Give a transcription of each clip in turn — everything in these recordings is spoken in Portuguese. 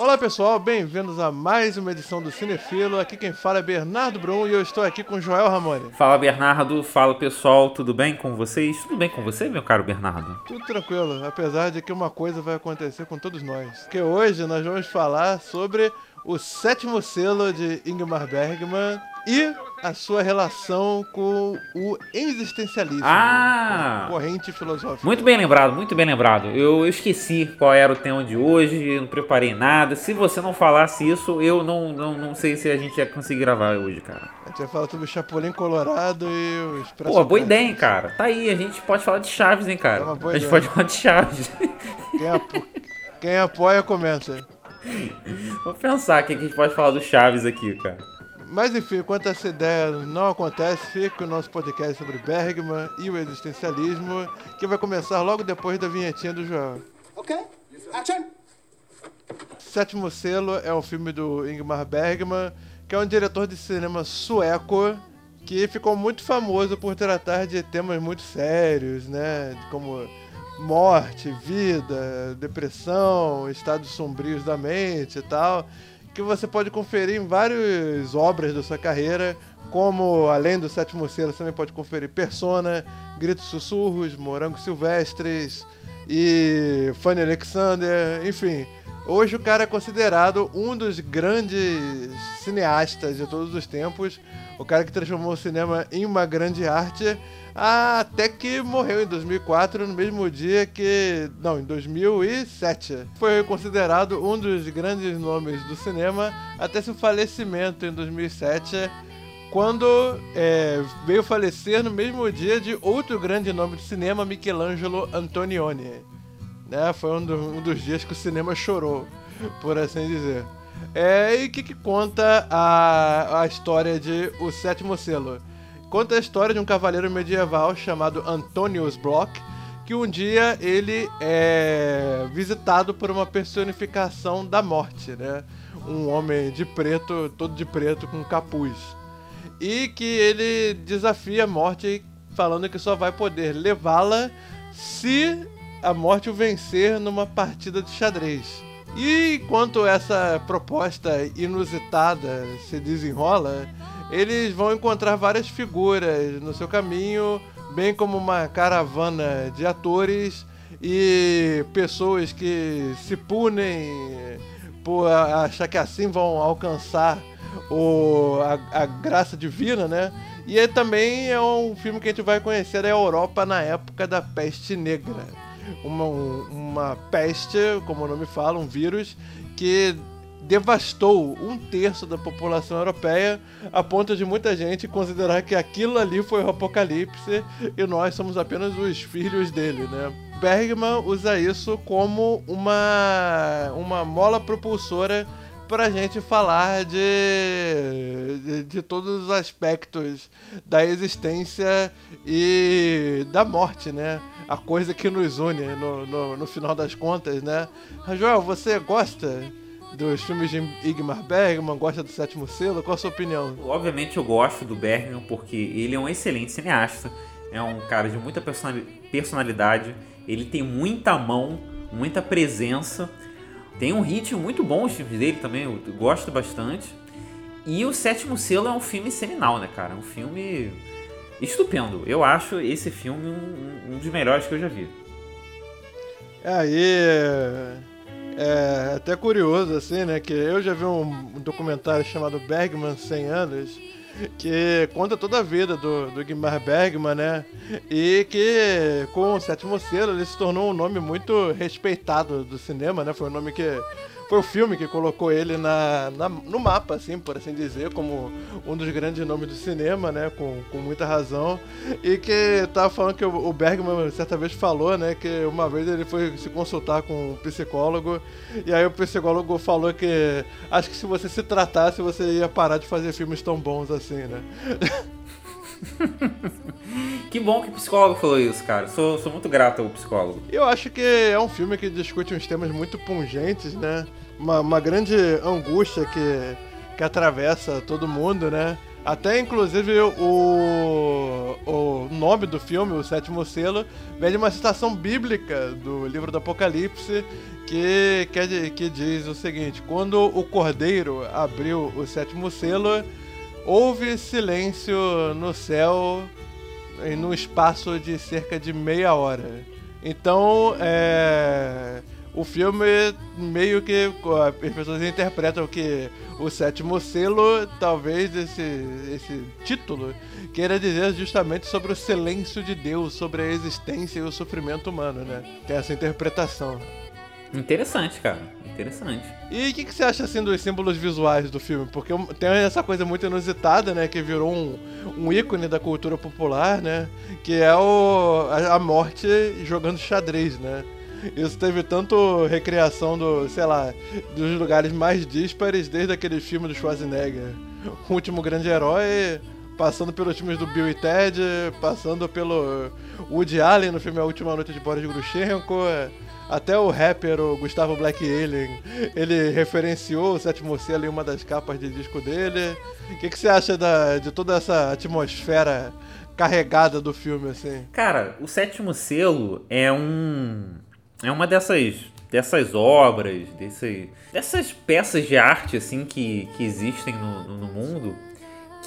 Olá pessoal, bem-vindos a mais uma edição do Cinefilo. Aqui quem fala é Bernardo Brum e eu estou aqui com Joel Ramone. Fala Bernardo, fala pessoal, tudo bem com vocês? Tudo bem com você, meu caro Bernardo? Tudo tranquilo, apesar de que uma coisa vai acontecer com todos nós. Que hoje nós vamos falar sobre o sétimo selo de Ingmar Bergman e a sua relação com o existencialismo. Ah! Corrente filosófica. Muito bem lembrado, muito bem lembrado. Eu, eu esqueci qual era o tema de hoje, não preparei nada. Se você não falasse isso, eu não, não, não sei se a gente ia conseguir gravar hoje, cara. A gente vai falar sobre o Chapolin Colorado e o Expresso. Pô, boa ideia, hein, cara. Tá aí, a gente pode falar de Chaves, hein, cara. É a gente ideia. pode falar de Chaves. Quem, apo... Quem apoia, comenta. Vou pensar o que a gente pode falar do Chaves aqui, cara. Mas enfim, enquanto essa ideia não acontece, fica o nosso podcast sobre Bergman e o existencialismo, que vai começar logo depois da vinhetinha do Joel. Okay, action! Sétimo Selo é um filme do Ingmar Bergman, que é um diretor de cinema sueco que ficou muito famoso por tratar de temas muito sérios, né? Como morte, vida, depressão, estados sombrios da mente e tal, que você pode conferir em várias obras da sua carreira, como além do Sétimo Selo, você também pode conferir Persona, Gritos Sussurros, Morangos Silvestres e Fanny Alexander, enfim. Hoje o cara é considerado um dos grandes cineastas de todos os tempos, o cara que transformou o cinema em uma grande arte, até que morreu em 2004, no mesmo dia que. Não, em 2007. Foi considerado um dos grandes nomes do cinema, até seu falecimento em 2007, quando é, veio falecer no mesmo dia de outro grande nome do cinema, Michelangelo Antonioni né? Foi um, do- um dos dias que o cinema chorou, por assim dizer. É, e o que, que conta a, a história de O Sétimo Selo? Conta a história de um cavaleiro medieval chamado Antonius Block, que um dia ele é visitado por uma personificação da morte, né? Um homem de preto, todo de preto, com capuz. E que ele desafia a morte falando que só vai poder levá-la se a morte o vencer numa partida de xadrez. E enquanto essa proposta inusitada se desenrola, eles vão encontrar várias figuras no seu caminho, bem como uma caravana de atores e pessoas que se punem por achar que assim vão alcançar o, a, a graça divina, né? E é, também é um filme que a gente vai conhecer a Europa na época da peste negra. Uma, um- uma peste, como o nome fala, um vírus que devastou um terço da população europeia, a ponto de muita gente considerar que aquilo ali foi o apocalipse e nós somos apenas os filhos dele, né? Bergman usa isso como uma, uma mola propulsora pra gente falar de, de, de todos os aspectos da existência e da morte, né? A coisa que nos une no, no, no final das contas, né? Joel, você gosta dos filmes de Igmar Bergman? Gosta do Sétimo Selo? Qual a sua opinião? Obviamente eu gosto do Bergman porque ele é um excelente cineasta, é um cara de muita personali- personalidade, ele tem muita mão, muita presença, tem um ritmo muito bom os filmes dele também, eu gosto bastante. E o Sétimo Selo é um filme seminal, né, cara? É um filme estupendo. Eu acho esse filme um, um dos melhores que eu já vi. Aí é até curioso assim, né? Que eu já vi um, um documentário chamado Bergman 100 anos que conta toda a vida do, do Guimar Bergman, né? E que com o Sétimo Selo ele se tornou um nome muito respeitado do cinema, né? Foi um nome que foi o filme que colocou ele na, na- no mapa, assim, por assim dizer, como um dos grandes nomes do cinema, né? Com, com muita razão. E que tava falando que o, Bergman certa vez falou, né? Que uma vez ele foi se consultar com um psicólogo e aí o psicólogo falou que acho que se você se tratasse, você ia parar de fazer filmes tão bons assim, né? Que bom que o psicólogo falou isso, cara. Sou, sou muito grato ao psicólogo. Eu acho que é um filme que discute uns temas muito pungentes, né? Uma, uma grande angústia que, que atravessa todo mundo, né? Até inclusive o, o nome do filme, o sétimo selo, vem de uma citação bíblica do livro do Apocalipse que, que, que diz o seguinte: Quando o cordeiro abriu o sétimo selo, houve silêncio no céu em um espaço de cerca de meia hora. Então, é o filme meio que as pessoas interpretam que o sétimo selo, talvez esse, esse título, queira dizer justamente sobre o silêncio de Deus, sobre a existência e o sofrimento humano, né? Tem essa interpretação. Interessante, cara. Interessante. E o que, que, você acha assim dos símbolos visuais do filme? Porque tem essa coisa muito inusitada, né? Que virou um, um ícone da cultura popular, né? Que é o, a, morte jogando xadrez, né? Isso teve tanto recriação do, sei lá, dos lugares mais díspares, desde aquele filme do Schwarzenegger, O Último Grande Herói, passando pelos filmes do Bill e Ted, passando pelo Woody Allen no filme A Última Noite de Boris Grushenko, até o rapper, o Gustavo Black Alien, ele referenciou o Sétimo Selo em uma das capas de disco dele. O que, que você acha da, de toda essa atmosfera carregada do filme, assim? Cara, o Sétimo Selo é um é uma dessas dessas obras, desse, dessas peças de arte assim que, que existem no, no mundo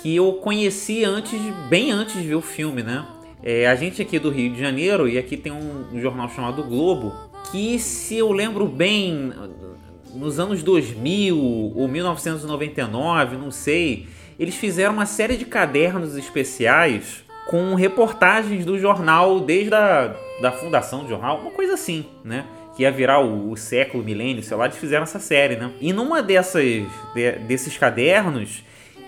que eu conheci antes, bem antes de ver o filme, né? É, a gente aqui do Rio de Janeiro e aqui tem um, jornal chamado Globo que, se eu lembro bem, nos anos 2000 ou 1999, não sei, eles fizeram uma série de cadernos especiais com reportagens do jornal desde a da fundação do jornal, uma coisa assim, né? Que ia virar o, o século, milênio, sei lá, eles fizeram essa série, né? E numa dessas, de, desses cadernos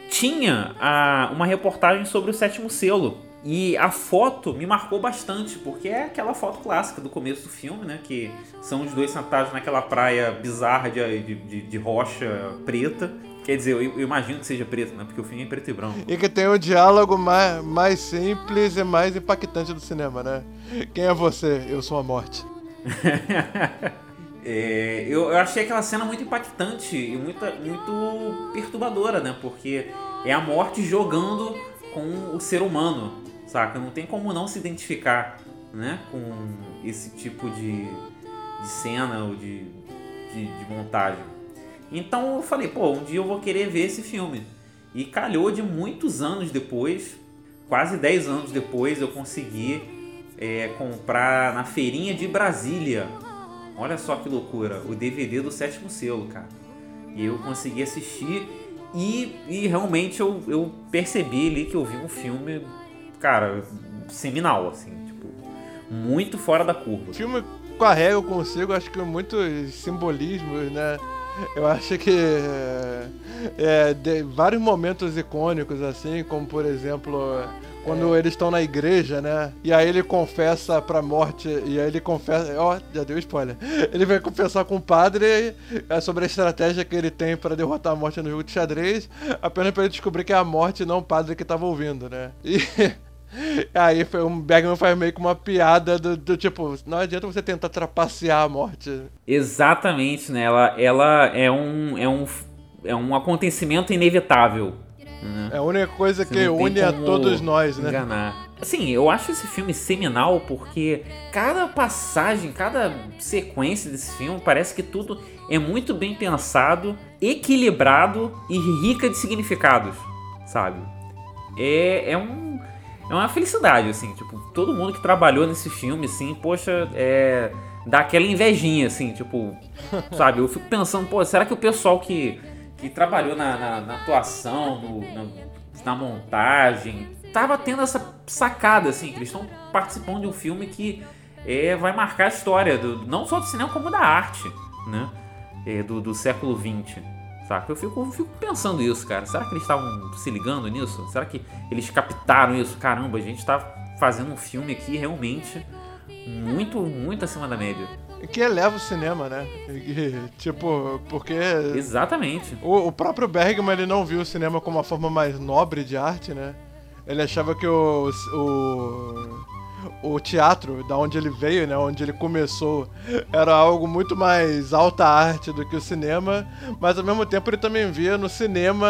tinha a, uma reportagem sobre o sétimo selo. E a foto me marcou bastante, porque é aquela foto clássica do começo do filme, né? Que são os dois sentados naquela praia bizarra de, de, de rocha preta. Quer dizer, eu, eu, imagino que seja preto, né? Porque o filme é preto e branco. E que tem o diálogo mais, mais simples e mais impactante do cinema, né? Quem é você? Eu sou a morte. é, eu, eu, achei aquela cena muito impactante e muito, muito perturbadora, né? Porque é a morte jogando com o ser humano, saca? Não tem como não se identificar, né? Com esse tipo de, de cena ou de, de, de montagem. Então eu falei, pô, um dia eu vou querer ver esse filme. E calhou de muitos anos depois, quase 10 anos depois, eu consegui é, comprar na feirinha de Brasília. Olha só que loucura, o DVD do sétimo selo, cara. E eu consegui assistir e, e realmente eu, eu percebi ali que eu vi um filme, cara, seminal, assim, tipo, muito fora da curva. O filme carrega consigo, acho que muitos simbolismos, né? Eu acho que é, de, vários momentos icônicos, assim, como por exemplo, quando é. eles estão na igreja, né? E aí ele confessa pra morte, e aí ele confessa. Ó, oh, já deu spoiler. Ele vai confessar com o padre é, sobre a estratégia que ele tem para derrotar a morte no jogo de xadrez, apenas para ele descobrir que é a morte não o padre que tava ouvindo, né? E. Aí o Bergman faz meio que uma piada do, do, tipo, não adianta você tentar trapacear a morte. Exatamente, né? Ela, ela é, um, é, um, é um acontecimento inevitável. Né? É a única coisa você que une a todos nós, né? Enganar. Assim, eu acho esse filme seminal porque cada passagem, cada sequência desse filme parece que tudo é muito bem pensado, equilibrado e rica de significados, sabe? É, é um é uma felicidade, assim, tipo, todo mundo que trabalhou nesse filme, assim, poxa, é. dá aquela invejinha, assim, tipo, sabe? Eu fico pensando, pô, será que o pessoal que, que trabalhou na, na, na atuação, no, na, na, montagem, tava tendo essa sacada, assim, que eles estão participando de um filme que é, vai marcar a história, do, não só do cinema, como da arte, né? É, do, do século XX. Saca? Eu fico, eu fico pensando isso, cara. Será que eles estavam se ligando nisso? Será que eles captaram isso? Caramba, a gente tá fazendo um filme aqui realmente muito, muito acima da média. Que eleva o cinema, né? tipo, porque. Exatamente. O, o, próprio Bergman ele não viu o cinema como uma forma mais nobre de arte, né? Ele achava que o, o o teatro, da onde ele veio, né, onde ele começou, era algo muito mais alta arte do que o cinema, mas ao mesmo tempo ele também via no cinema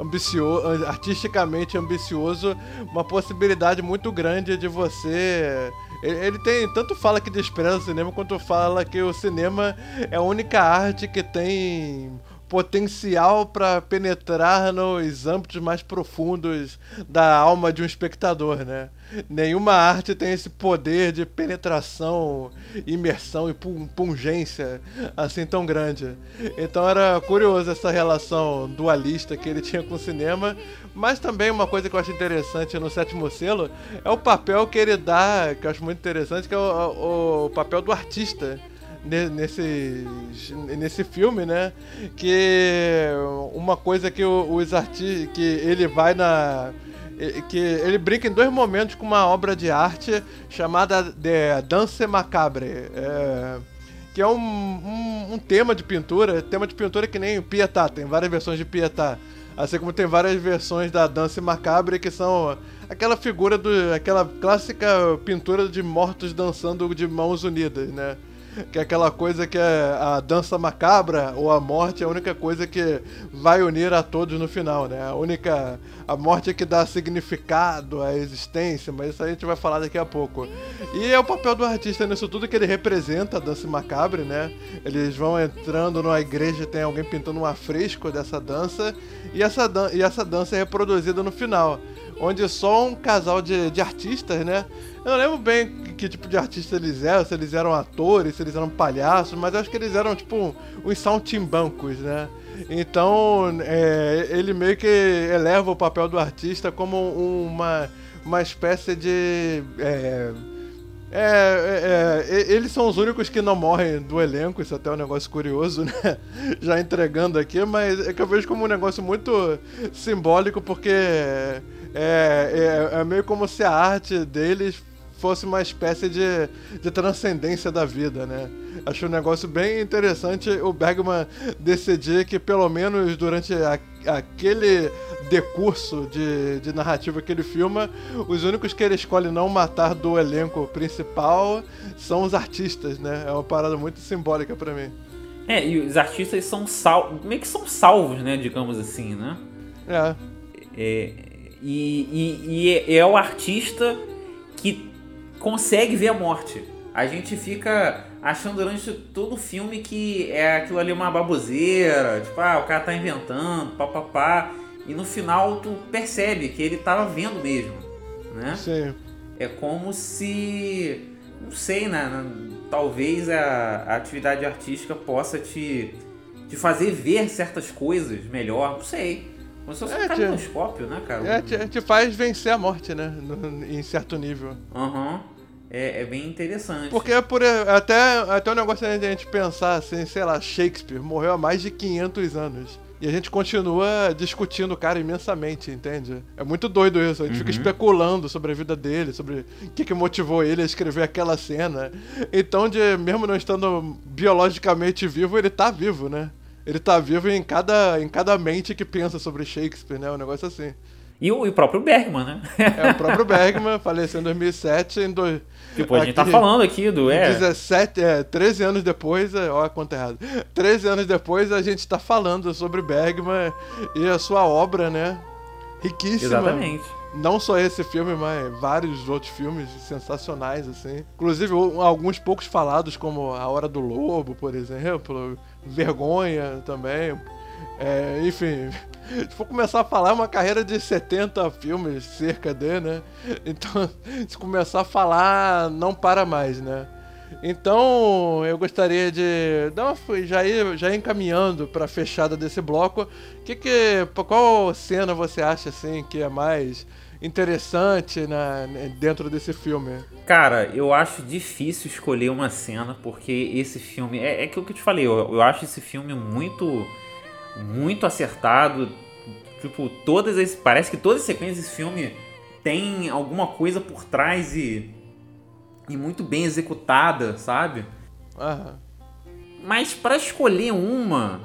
ambicioso, artisticamente ambicioso, uma possibilidade muito grande de você ele tem tanto fala que despreza o cinema quanto fala que o cinema é a única arte que tem potencial para penetrar nos âmbitos mais profundos da alma de um espectador, né? Nenhuma arte tem esse poder de penetração, imersão e pungência assim tão grande. Então era curioso essa relação dualista que ele tinha com o cinema, mas também uma coisa que eu acho interessante no Sétimo Selo é o papel que ele dá, que eu acho muito interessante, que é o, o papel do artista nesse, nesse filme, né? Que uma coisa que os artistas. que ele vai na. Que ele brinca em dois momentos com uma obra de arte chamada de Danse Macabre. É, que é um, um, um, tema de pintura, tema de pintura que nem Pietà, tem várias versões de Pietà. Assim como tem várias versões da Danse Macabre que são aquela figura do. aquela clássica pintura de mortos dançando de mãos unidas, né? que é aquela coisa que é a dança macabra ou a morte é a única coisa que vai unir a todos no final, né? A única a morte é que dá significado à existência, mas isso a gente vai falar daqui a pouco. E é o papel do artista nisso tudo que ele representa a dança macabra, né? Eles vão entrando numa igreja tem alguém pintando um afresco dessa dança e essa, dan e essa dança é reproduzida no final onde só um casal de, de artistas, né? Eu não lembro bem que, que, tipo de artista eles eram, se eles eram atores, se eles eram palhaços, mas acho que eles eram tipo uns saltimbancos, né? Então é, ele meio que eleva o papel do artista como uma, uma espécie de. É, é, é, é, eles são os únicos que não morrem do elenco, isso até é um negócio curioso, né? Já entregando aqui, mas é que eu vejo como um negócio muito simbólico, porque é, é, é meio como se a arte deles fosse uma espécie de, de transcendência da vida, né? Acho um negócio bem interessante o Bergman decidir que, pelo menos durante a, aquele decurso de, de narrativa que ele filma, os únicos que ele escolhe não matar do elenco principal são os artistas, né? É uma parada muito simbólica para mim. É, e os artistas são salvos, meio que são salvos, né? Digamos assim, né? É. é e, e, e é, o artista que consegue ver a morte. A gente fica achando durante todo o filme que é aquilo ali uma baboseira, tipo, ah, o cara tá inventando, papapá. E no final tu percebe que ele tava vendo mesmo, né? Sim. É como se, não sei, né? Talvez a, a atividade artística possa te, te fazer ver certas coisas melhor, não sei. Como se fosse é, um caleidoscópio, né, cara? É, te, te, faz vencer a morte, né? No, em certo nível. Aham. Uhum. É, é, bem interessante. Porque é por, até, até o negócio de a gente pensar assim, sei lá, Shakespeare morreu há mais de 500 anos. E a gente continua discutindo o cara imensamente, entende? É muito doido isso. A gente uhum. fica especulando sobre a vida dele, sobre o que, que motivou ele a escrever aquela cena. Então, de, mesmo não estando biologicamente vivo, ele tá vivo, né? Ele tá vivo em cada, em cada mente que pensa sobre Shakespeare, né? Um negócio assim. E o, e o próprio Bergman, né? é, o próprio Bergman faleceu em 2007. Em do... Tipo, a gente tá falando aqui do. É. 17, é, 13 anos depois, é, ó, a conta errada. 13 anos depois a gente tá falando sobre Bergman e a sua obra, né? Riquíssima. Exatamente. Não só esse filme, mas vários outros filmes sensacionais, assim. Inclusive, alguns poucos falados, como A Hora do Lobo, por exemplo. Vergonha também. É, enfim, se for começar a falar, é uma carreira de 70 filmes, cerca de, né? Então, se começar a falar, não para mais, né? Então, eu gostaria de dar uma, já ir, já ir encaminhando para a fechada desse bloco. Que que, qual cena você acha assim que é mais interessante na, dentro desse filme? Cara, eu acho difícil escolher uma cena porque esse filme é, é aquilo que eu te falei. Eu, eu acho esse filme muito, muito acertado. Tipo, todas as, parece que todas as sequências desse filme tem alguma coisa por trás e e muito bem executada, sabe? Uhum. Mas para escolher uma,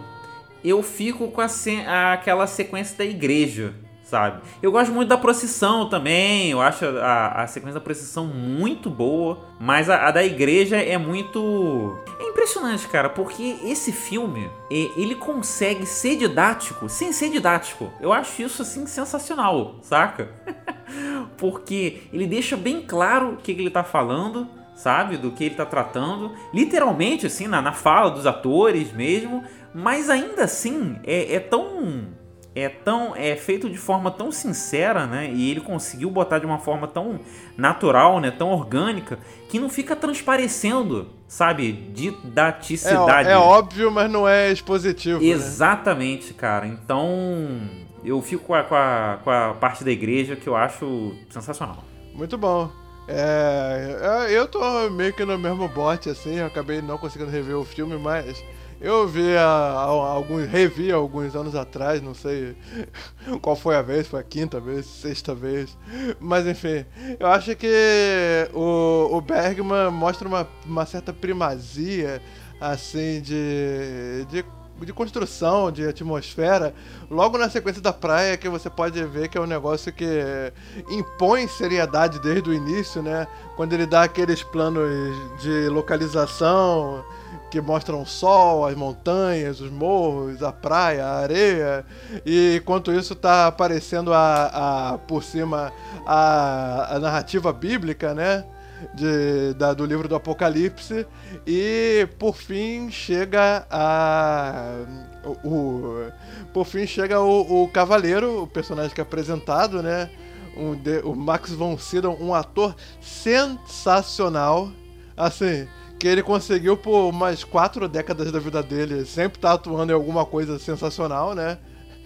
eu fico com a, aquela sequência da igreja, sabe? Eu gosto muito da procissão também, eu acho a, a sequência da procissão muito boa, mas a, a da igreja é muito. É impressionante, cara, porque esse filme ele consegue ser didático sem ser didático. Eu acho isso assim sensacional, saca? porque ele deixa bem claro o que, ele tá falando sabe? Do que ele tá tratando. Literalmente, assim, na, na fala dos atores mesmo. Mas ainda assim, é, é tão é tão é feito de forma tão sincera, né? E ele conseguiu botar de uma forma tão natural, né? Tão orgânica que não fica transparecendo, sabe? Didaticidade. É, é óbvio, mas não é expositivo. Né? Exatamente, né? cara. Então eu fico com a, com, a, com a parte da igreja que eu acho sensacional. Muito bom. É, eu tô meio que no mesmo bote, assim, eu acabei não conseguindo rever o filme, mas eu vi a, alguns, revi alguns anos atrás, não sei qual foi a vez, foi a quinta vez, sexta vez. Mas enfim, eu acho que o, o Bergman mostra uma, uma certa primazia, assim, de, de de construção, de atmosfera, logo na sequência da praia que você pode ver que é um negócio que impõe seriedade desde o início, né? Quando ele dá aqueles planos de localização, que mostram o sol, as montanhas, os morros, a praia, a areia. E enquanto isso está aparecendo a, a, por cima a, a narrativa bíblica, né? De, da, do livro do Apocalipse. E por fim chega a. O, o por fim chega o, o Cavaleiro, o personagem que é apresentado, né? Um de, o Max von Sydow, um ator sensacional. Assim, que ele conseguiu por umas quatro décadas da vida dele sempre tá atuando em alguma coisa sensacional, né?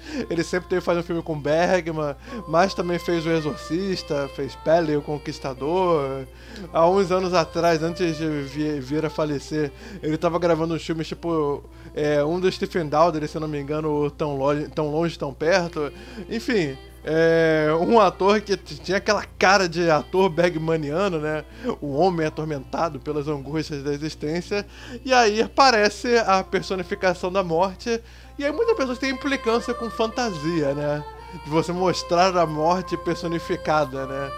Ele sempre teve fazendo filme com Bergman, mas também fez O Exorcista, fez Pele, o Conquistador. Há uns anos atrás, antes de vir a falecer, ele estava gravando uns filmes tipo é, um do Stephen Daldry, se não me engano, Tão Longe, Tão, longe, tão Perto. Enfim, é, um ator que tinha aquela cara de ator bergmaniano, né? O homem atormentado pelas angústias da existência. E aí aparece a personificação da morte. E aí muitas pessoas têm implicância com fantasia, né? De você mostrar a morte personificada, né?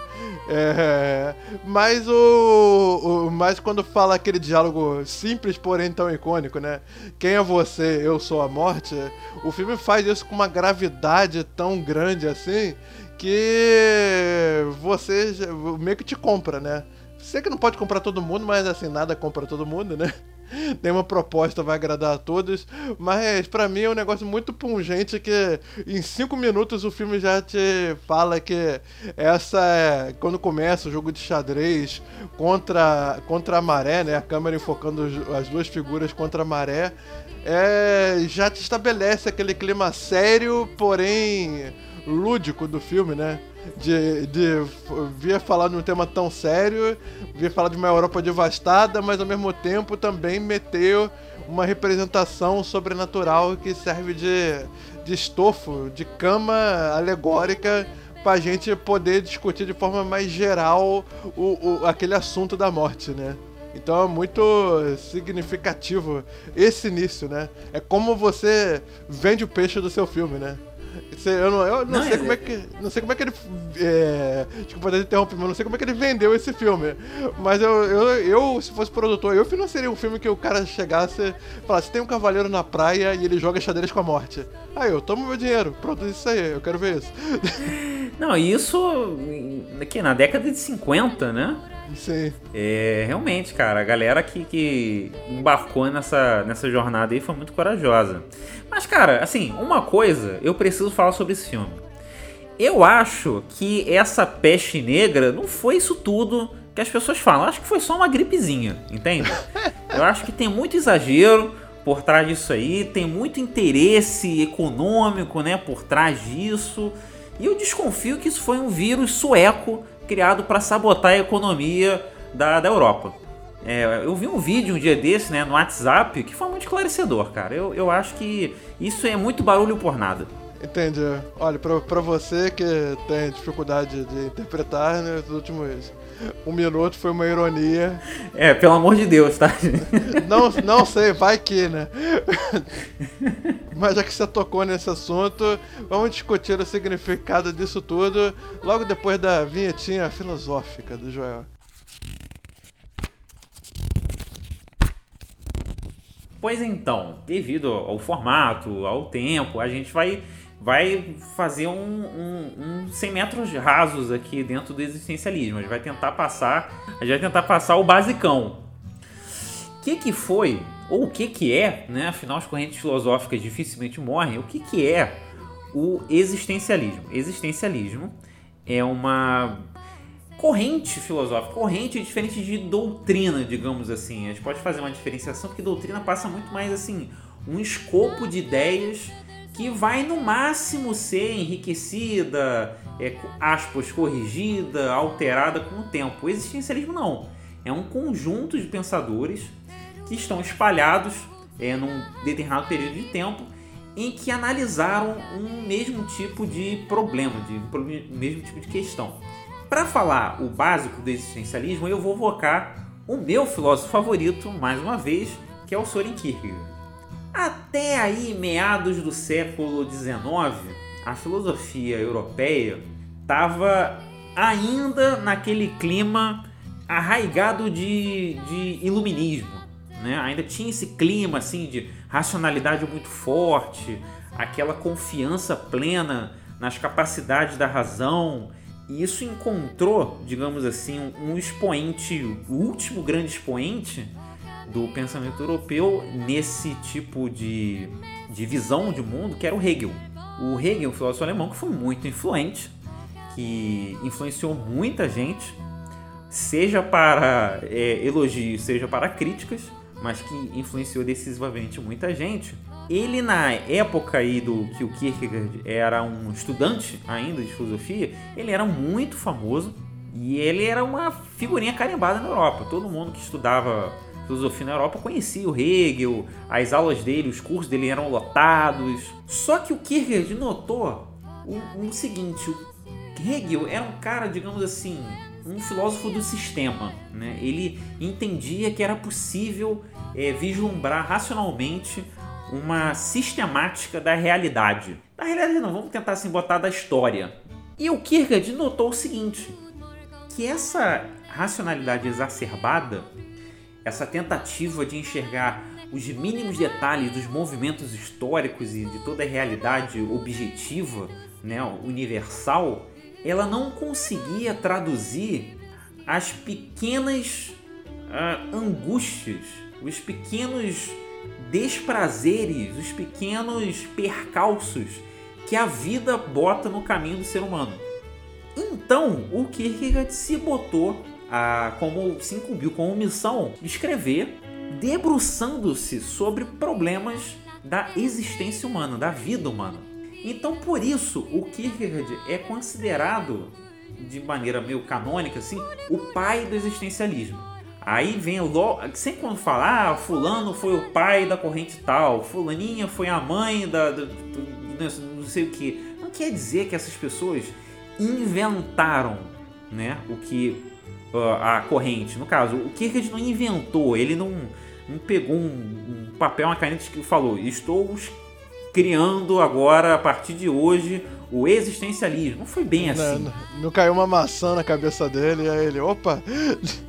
É, mas o, o, mas quando fala aquele diálogo simples, porém tão icônico, né? Quem é você? Eu sou a morte. O filme faz isso com uma gravidade tão grande assim que você meio que te compra, né? Sei que não pode comprar todo mundo, mas assim, nada compra todo mundo, né? Nenhuma proposta vai agradar a todos, mas para mim é um negócio muito pungente que em cinco minutos o filme já te fala que essa é quando começa o jogo de xadrez contra, contra a maré, né? A câmera enfocando as duas figuras contra a maré, é, já te estabelece aquele clima sério, porém lúdico do filme, né? De, de vir falar de um tema tão sério, vir falar de uma Europa devastada, mas ao mesmo tempo também meteu uma representação sobrenatural que serve de, de estofo, de cama alegórica pra gente poder discutir de forma mais geral o, o, aquele assunto da morte, né? Então é muito significativo esse início, né? É como você vende o peixe do seu filme, né? Eu não, eu não, não sei é, como é que. Não sei como é que ele. É, desculpa até interromper, mas não sei como é que ele vendeu esse filme. Mas eu, eu, eu, se fosse produtor, eu financiaria um filme que o cara chegasse e falasse: tem um cavaleiro na praia e ele joga xadrez com a morte. Aí eu tomo meu dinheiro, produz isso aí, eu quero ver isso. Não, isso aqui na década de 50, né? Sim. É, realmente, cara, a galera que, que embarcou nessa, nessa jornada aí foi muito corajosa. Mas, cara, assim, uma coisa eu preciso falar sobre esse filme. Eu acho que essa peste negra não foi isso tudo que as pessoas falam. Eu acho que foi só uma gripezinha, entende? Eu acho que tem muito exagero por trás disso aí, tem muito interesse econômico, né, por trás disso. E eu desconfio que isso foi um vírus sueco criado para sabotar a economia da, da Europa. É, eu vi um vídeo um dia desse né, no WhatsApp que foi muito esclarecedor, cara. Eu, eu acho que isso é muito barulho por nada. Entendi. Olha, pra você que tem dificuldade de interpretar, né, nos últimos um minuto foi uma ironia. É, pelo amor de Deus, tá? Não, não sei, vai que, né? Mas já que você tocou nesse assunto, vamos discutir o significado disso tudo logo depois da vinhetinha filosófica do Joel. Pois então, devido ao formato, ao tempo, a gente vai, vai fazer um, um, um 100 metros rasos aqui dentro do existencialismo. A gente vai tentar passar, a gente vai tentar passar o basicão. O que, que foi, ou o que, que é, né? afinal as correntes filosóficas dificilmente morrem, o que, que é o existencialismo? Existencialismo é uma corrente filosófica. Corrente é diferente de doutrina, digamos assim. A gente pode fazer uma diferenciação porque doutrina passa muito mais assim, um escopo de ideias que vai no máximo ser enriquecida, é, aspas, corrigida, alterada com o tempo. O existencialismo não. É um conjunto de pensadores que estão espalhados é, num determinado período de tempo em que analisaram um mesmo tipo de problema, de um mesmo tipo de questão. Para falar o básico do existencialismo, eu vou vocar o meu filósofo favorito, mais uma vez, que é o Soren Kierkegaard. Até aí, meados do século XIX, a filosofia europeia estava ainda naquele clima arraigado de, de iluminismo. Né? Ainda tinha esse clima assim de racionalidade muito forte, aquela confiança plena nas capacidades da razão e isso encontrou, digamos assim, um expoente, o último grande expoente do pensamento europeu nesse tipo de, de visão de mundo, que era o Hegel. O Hegel, um filósofo alemão que foi muito influente, que influenciou muita gente, seja para é, elogios, seja para críticas, mas que influenciou decisivamente muita gente. Ele, na época aí do que o Kierkegaard era um estudante ainda de filosofia, ele era muito famoso e ele era uma figurinha carimbada na Europa. Todo mundo que estudava filosofia na Europa conhecia o Hegel, as aulas dele, os cursos dele eram lotados. Só que o Kierkegaard notou o, o seguinte: o Hegel era um cara, digamos assim, um filósofo do sistema. Né? Ele entendia que era possível é, vislumbrar racionalmente uma sistemática da realidade. Da realidade não, vamos tentar assim botar da história. E o Kierkegaard notou o seguinte, que essa racionalidade exacerbada, essa tentativa de enxergar os mínimos detalhes dos movimentos históricos e de toda a realidade objetiva, né, universal, ela não conseguia traduzir as pequenas uh, angústias, os pequenos desprazeres, os pequenos percalços que a vida bota no caminho do ser humano. Então, o Kierkegaard se botou a, como se incumbiu com a missão de escrever debruçando-se sobre problemas da existência humana, da vida humana. Então, por isso, o Kierkegaard é considerado de maneira meio canônica assim, o pai do existencialismo. Aí vem logo, sempre quando falar, ah, fulano foi o pai da corrente tal, fulaninha foi a mãe da, da, não sei o que. Não quer dizer que essas pessoas inventaram, né, o que a corrente. No caso, o Kierkegaard não inventou, ele não, não pegou um, um papel, uma caneta que falou, estou criando agora a partir de hoje o existencialismo. Não foi bem assim. Não, não, caiu uma maçã na cabeça dele e aí ele, opa!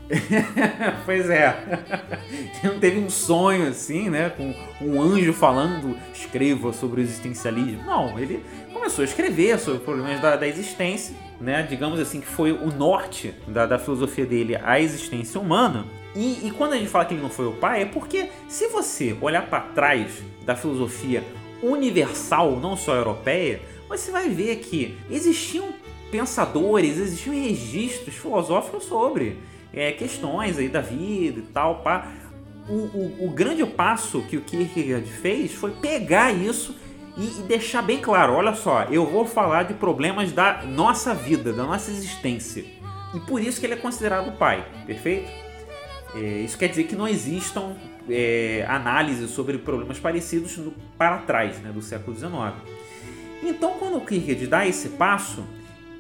pois é. Não teve um sonho assim, né? Com um anjo falando, escreva sobre o existencialismo. Não, ele começou a escrever sobre problemas da, da existência, né? Digamos assim, que foi o norte da, da filosofia dele, a existência humana. E, e, quando a gente fala que ele não foi o pai, é porque se você olhar para trás da filosofia universal, não só europeia, você vai ver que existiam pensadores, existiam registros filosóficos sobre é, questões aí da vida e tal. Pá. O, o, o, grande passo que o Kierkegaard fez foi pegar isso e, deixar bem claro: olha só, eu vou falar de problemas da nossa vida, da nossa existência. E por isso que ele é considerado pai, perfeito? É, isso quer dizer que não existam é, análises sobre problemas parecidos no, para trás né, do século XIX. Então, quando o Kierkegaard dá esse passo,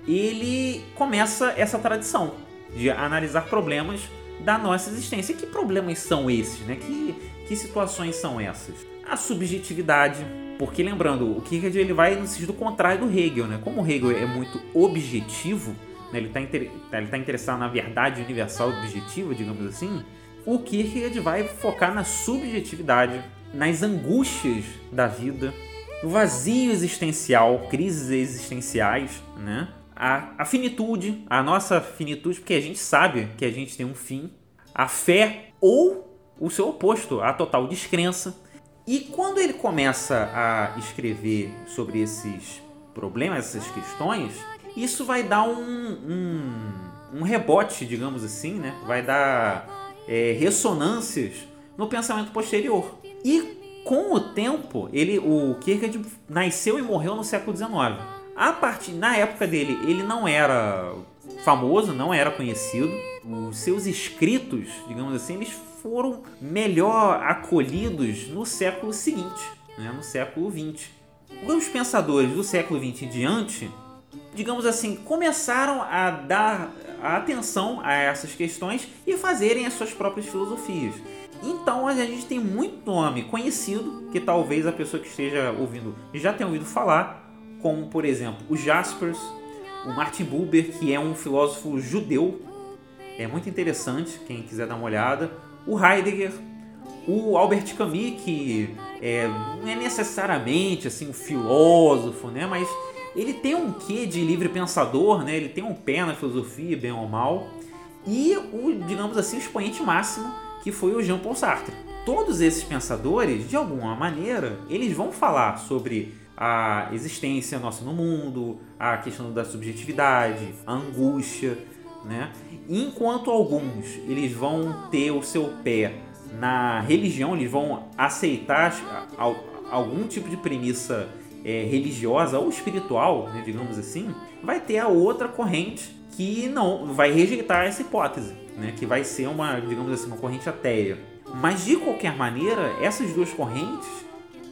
ele começa essa tradição de analisar problemas da nossa existência. E que problemas são esses? Né? Que, que situações são essas? a subjetividade, porque lembrando, o Kierkegaard ele vai no sentido contrário do Hegel, né? Como o Hegel é muito objetivo, né? ele está inter... tá interessado na verdade universal objetiva, digamos assim, o Kierkegaard vai focar na subjetividade, nas angústias da vida, no vazio existencial, crises existenciais, né? A, a finitude, a nossa finitude, porque a gente sabe que a gente tem um fim, a fé ou o seu oposto, a total descrença. E quando ele começa a escrever sobre esses problemas, essas questões, isso vai dar um, um, um rebote, digamos assim, né? Vai dar é, ressonâncias no pensamento posterior. E com o tempo, ele, o Kierkegaard nasceu e morreu no século XIX. A partir, na época dele, ele não era famoso, não era conhecido. Os seus escritos, digamos assim, eles foram melhor acolhidos no século seguinte, né, no século XX. Os pensadores do século XX em diante, digamos assim, começaram a dar atenção a essas questões e fazerem as suas próprias filosofias. Então a gente tem muito nome conhecido que talvez a pessoa que esteja ouvindo já tenha ouvido falar, como por exemplo o Jaspers, o Martin Buber, que é um filósofo judeu, é muito interessante, quem quiser dar uma olhada, o Heidegger, o Albert Camus, que é, não é necessariamente assim um filósofo, né, mas ele tem um quê de livre pensador, né? Ele tem um pé na filosofia, bem ou mal. E o, digamos assim, o expoente máximo, que foi o Jean Paul Sartre. Todos esses pensadores, de alguma maneira, eles vão falar sobre a existência nossa no mundo, a questão da subjetividade, a angústia, né? Enquanto alguns eles vão ter o seu pé na religião, eles vão aceitar algum tipo de premissa é, religiosa ou espiritual, né, digamos assim, vai ter a outra corrente que não vai rejeitar essa hipótese, né, que vai ser uma, digamos assim, uma corrente ateia. Mas de qualquer maneira, essas duas correntes,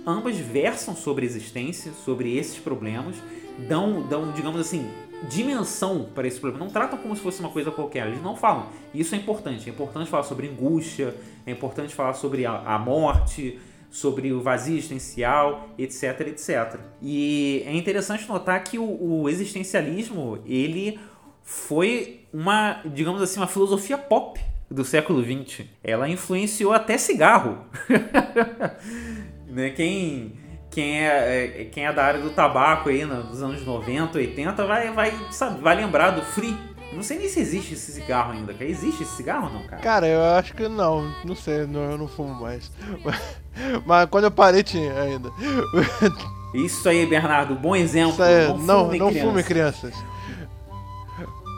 ambas versam sobre existência, sobre esses problemas, dão, dão digamos assim, dimensão para esse problema. Não tratam como se fosse uma coisa qualquer. Eles não falam. Isso é importante. É importante falar sobre angústia, é importante falar sobre a, a morte, sobre o vazio existencial, etc, etc. E é interessante notar que o, o existencialismo ele foi uma, digamos assim, uma filosofia pop do século XX. Ela influenciou até cigarro. né? Quem quem é, é, quem é da área do tabaco aí nos anos 90, 80 vai, vai, sabe, vai lembrar do Free, não sei nem se existe esse cigarro ainda, cara. Existe esse cigarro ou não, cara? Cara, eu acho que não. Não sei, não, eu não fumo mais. Mas, quando eu parei tinha ainda. Isso aí, Bernardo, bom exemplo. Isso aí, não, fume, não crianças. fume crianças.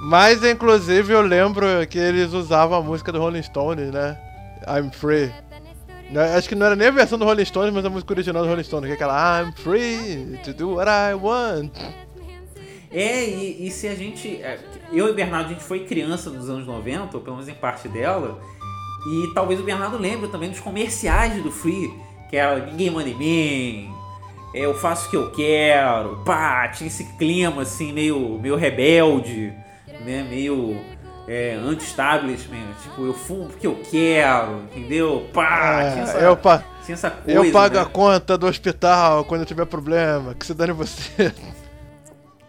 Mas, inclusive, eu lembro que eles usavam a música do Rolling Stones, né? I'm Free. Né, acho que não era nem a versão do Rolling Stones, mas a música original do Rolling Stones, que é aquela I'm free to do what I want. É, e, e se a gente. É, eu e o Bernardo, a gente foi criança nos anos 90, ou pelo menos em parte dela, e talvez o Bernardo lembre também dos comerciais do Free, que era Ninguém Manda em Mim, é, Eu Faço O Que Eu Quero, pá, tinha esse clima assim, meio, meio rebelde, né, meio é, anti-establishment, tipo, eu fumo porque eu quero, entendeu? Pá, é, essa, eu pa coisa. Eu pago né? a conta do hospital quando eu tiver problema, que se dane você.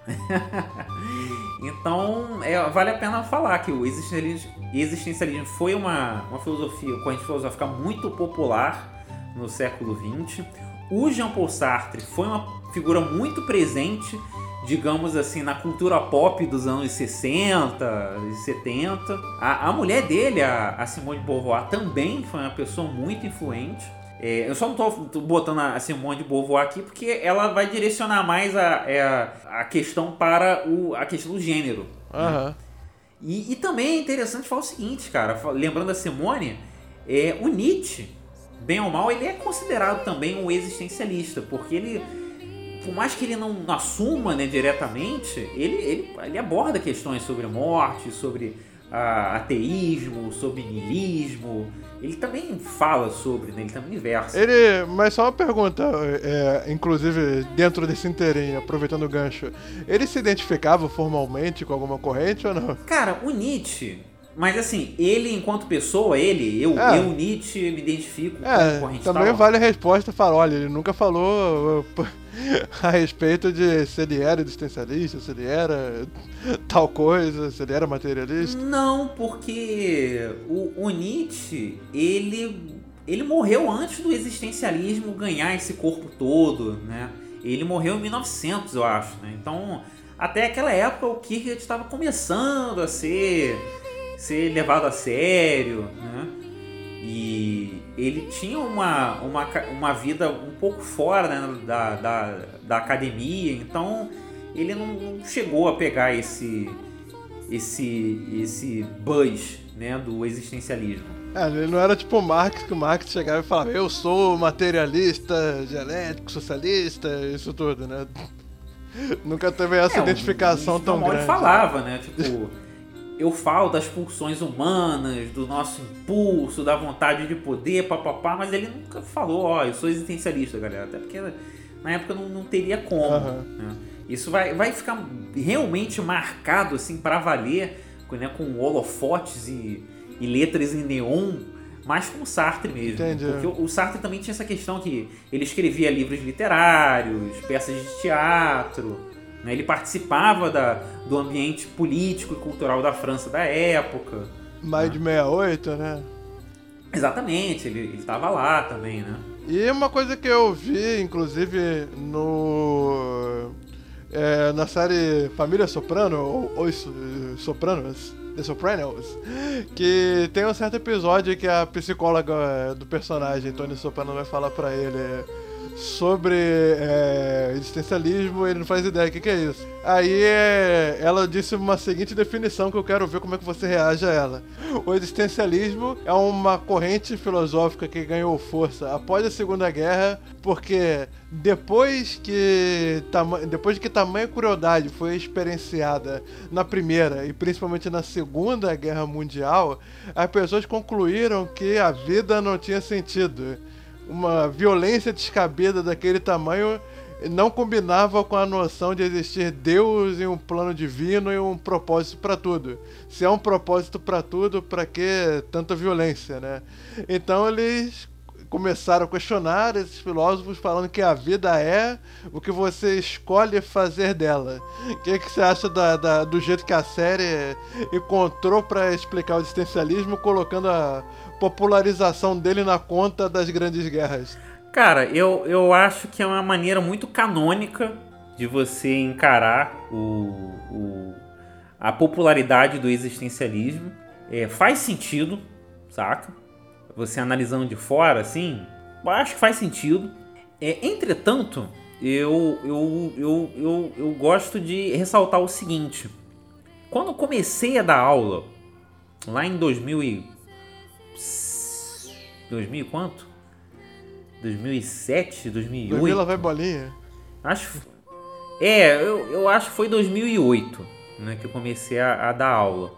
então, é, vale a pena falar que o existencialismo, existencialismo foi uma, uma filosofia, uma corrente filosófica muito popular no século XX. O Jean-Paul Sartre foi uma figura muito presente, digamos assim, na cultura pop dos anos 60 e 70. A, a mulher dele, a, a Simone de Beauvoir, também foi uma pessoa muito influente. É, eu só não tô, tô botando a Simone de Beauvoir aqui porque ela vai direcionar mais a, é, a, a questão para o, a questão do gênero. Uhum. Né? E, e, também é interessante falar o seguinte, cara, lembrando a Simone, é, o Nietzsche, bem ou mal, ele é considerado também um existencialista, porque ele, por mais que ele não assuma né, diretamente, ele, ele, ele aborda questões sobre morte, sobre uh, ateísmo, sobre niilismo, ele também fala sobre, né? Ele também versa. Ele, mas só uma pergunta, é, inclusive dentro desse inteirinho, aproveitando o gancho, ele se identificava formalmente com alguma corrente ou não? Cara, o Nietzsche, Mas assim, ele enquanto pessoa, ele, eu, é. eu Nietzsche, me identifico é, com Também vale a resposta falar, olha, ele nunca falou a respeito de se ele era existencialista, se ele era tal coisa, se ele era materialista. Não, porque o, o Nietzsche, ele, ele morreu antes do existencialismo ganhar esse corpo todo, né? Ele morreu em 1900, eu acho, né? Então, até aquela época o Kierkegaard estava começando a ser ser levado a sério, né? E ele tinha uma, uma, uma vida um pouco fora né, da, da, da academia, então ele não, não, chegou a pegar esse esse esse buzz né, do existencialismo. É, ele não era tipo o Marx, que o Marx chegava e falava, eu sou materialista, genético, socialista, isso tudo, né? Nunca teve essa é, identificação tão grande. Ele falava, né? Tipo, eu falo das pulsões humanas, do nosso impulso, da vontade de poder, papapá, mas ele nunca falou, ó, oh, eu sou existencialista, galera. Até porque na época não, não teria como. Uhum. Né? Isso vai, vai ficar realmente marcado, assim, para valer, né, com holofotes e, e letras em neon, mais com o Sartre mesmo. Entendi. Porque o, o Sartre também tinha essa questão que ele escrevia livros literários, peças de teatro né? Ele participava da, do ambiente político e cultural da França da época. Mais né? de 68, né? Exatamente, ele estava lá também, né? E uma coisa que eu vi, inclusive, no. É, na série Família Soprano, ou Os Sopranos, The Sopranos, que tem um certo episódio que a psicóloga do personagem, Tony Soprano, vai falar pra ele sobre é, existencialismo, ele não faz ideia do que, que é isso. Aí é, ela disse uma seguinte definição que eu quero ver como é que você reage a ela. O existencialismo é uma corrente filosófica que ganhou força após a Segunda Guerra, porque depois que depois que tamanha crueldade foi experienciada na primeira e principalmente na segunda guerra mundial, as pessoas concluíram que a vida não tinha sentido uma violência descabida daquele tamanho não combinava com a noção de existir Deus e um plano divino e um propósito para tudo. Se é um propósito para tudo, para que tanta violência, né? Então eles começaram a questionar esses filósofos falando que a vida é o que você escolhe fazer dela. O que, que você acha da, da, do jeito que a série encontrou para explicar o existencialismo, colocando a popularização dele na conta das grandes guerras? Cara, eu, eu acho que é uma maneira muito canônica de você encarar o, o a popularidade do existencialismo. É, faz sentido, saca? Você analisando de fora, assim, acho que faz sentido. É, entretanto, eu, eu, eu, eu, eu gosto de ressaltar o seguinte. Quando comecei a dar aula, lá em 2000 e 2000 quanto? 2007, 2008? 2000 lá vai bolinha. Acho. É, eu, eu acho que foi 2008 né, que eu comecei a, a dar aula.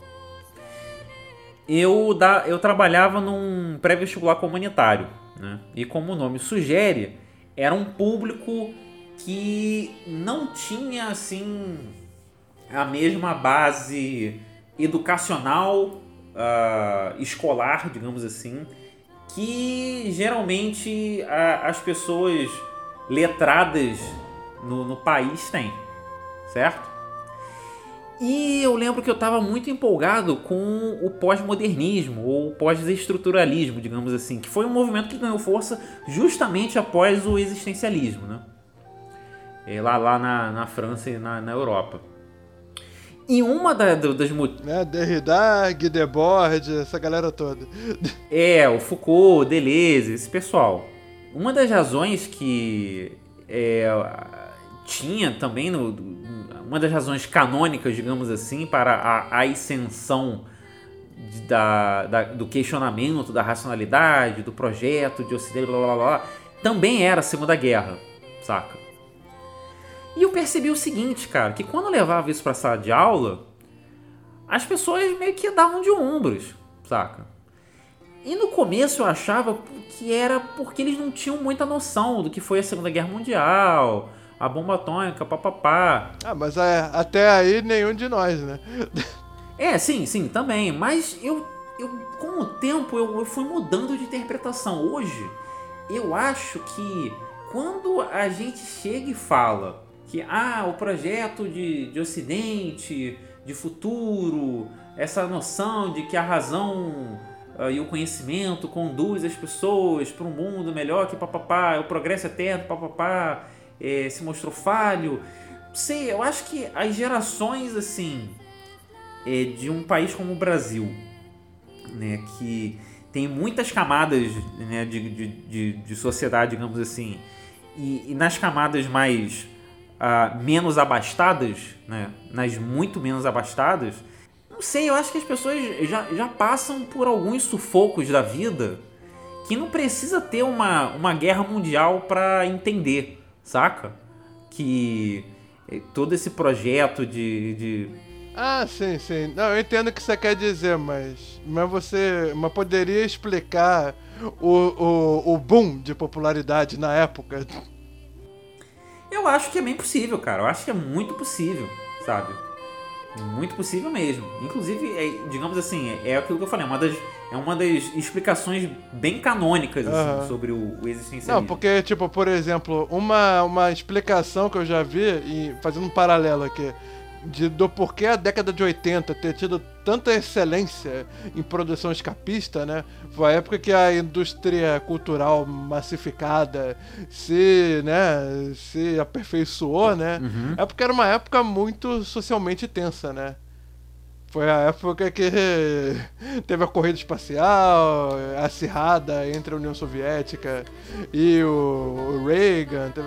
Eu, da, eu trabalhava num pré-vestibular comunitário. Né? E como o nome sugere, era um público que não tinha assim a mesma base educacional, uh, escolar, digamos assim, que geralmente a, as pessoas letradas no, no país têm, certo? E eu lembro que eu estava muito empolgado com o pós-modernismo ou pós-estruturalismo, digamos assim, que foi um movimento que ganhou força justamente após o existencialismo, né? É, lá, lá na, na França e na, na Europa. E uma da, das... É, Derrida, Guy Debord, essa galera toda. É, o Foucault, Deleuze, esse pessoal. Uma das razões que é, tinha também, no, uma das razões canônicas, digamos assim, para a, a ascensão da, da, do questionamento da racionalidade, do projeto de Ocidente, blá blá blá, também era a Segunda Guerra, saca? E eu percebi o seguinte, cara, que quando eu levava isso pra sala de aula, as pessoas meio que davam de ombros, saca? E no começo eu achava que era porque eles não tinham muita noção do que foi a Segunda Guerra Mundial, a bomba atômica, papapá. Ah, mas é, até aí nenhum de nós, né? É, sim, sim, também. Mas eu, eu com o tempo, eu, eu fui mudando de interpretação. Hoje, eu acho que quando a gente chega e fala que ah, o projeto de, de Ocidente, de futuro, essa noção de que a razão uh, e o conhecimento conduz as pessoas para um mundo melhor que papapá, o progresso eterno, papapá, é, se mostrou falho. Sei, eu acho que as gerações assim é, de um país como o Brasil, né, que tem muitas camadas né, de, de, de, de sociedade, digamos assim, e, e nas camadas mais uh, menos abastadas, né, nas muito menos abastadas, não sei, eu acho que as pessoas já, já passam por alguns sufocos da vida que não precisa ter uma, uma guerra mundial para entender, saca? Que todo esse projeto de, de ah, sim, sim. Não, eu entendo o que você quer dizer, mas. Mas você. Mas poderia explicar o, o, o boom de popularidade na época? Eu acho que é bem possível, cara. Eu acho que é muito possível, sabe? Muito possível mesmo. Inclusive, é, digamos assim, é, é aquilo que eu falei, é uma das, é uma das explicações bem canônicas assim, uhum. sobre o, o, existencialismo. Não, porque, tipo, por exemplo, uma, uma explicação que eu já vi, e fazendo um paralelo aqui, de, do porquê a década de 80 ter tido tanta excelência em produção escapista, né? Foi a época que a indústria cultural massificada se, né, se aperfeiçoou, né? Uhum. É porque era uma época muito socialmente tensa, né? Foi a época que teve a corrida espacial acirrada entre a União Soviética e o Reagan, teve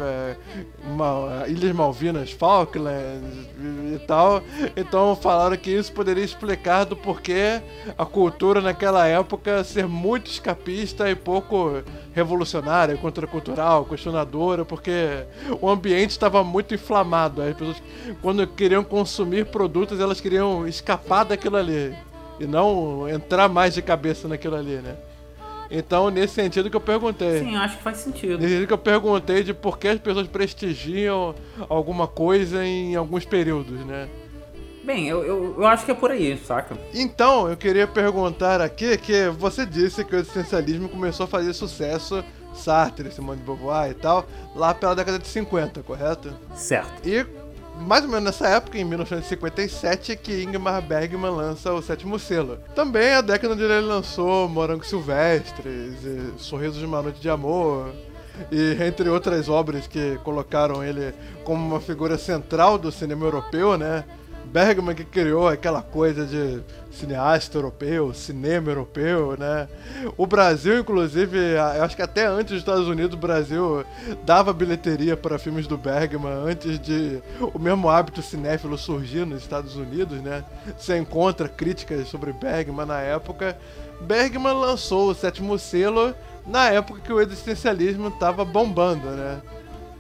uma, Ilhas Malvinas, Falklands e tal. Então falaram que isso poderia explicar do porquê a cultura naquela época ser muito escapista e pouco revolucionária, contracultural, questionadora, porque o ambiente estava muito inflamado. As pessoas, quando queriam consumir produtos, elas queriam escapar escapar daquilo ali. E não entrar mais de cabeça naquilo ali, né? Então, nesse sentido que eu perguntei. Sim, acho que faz sentido. Nesse sentido que eu perguntei de por que as pessoas prestigiam alguma coisa em alguns períodos, né? Bem, eu, eu, eu, acho que é por aí, saca? Então, eu queria perguntar aqui que você disse que o existencialismo começou a fazer sucesso, Sartre, Simone de Beauvoir e tal, lá pela década de 50, correto? Certo. E mais ou menos nessa época, em 1957, que Ingmar Bergman lança o sétimo selo. Também a década onde ele lançou Morangos Silvestres, Sorrisos de uma Noite de Amor, e entre outras obras que colocaram ele como uma figura central do cinema europeu, né? Bergman que criou aquela coisa de cineasta europeu, cinema europeu, né? O Brasil, inclusive, eu acho que até antes dos Estados Unidos, o Brasil dava bilheteria para filmes do Bergman antes de o mesmo hábito cinéfilo surgir nos Estados Unidos, né? Você encontra críticas sobre Bergman na época. Bergman lançou o sétimo selo na época que o existencialismo estava bombando, né?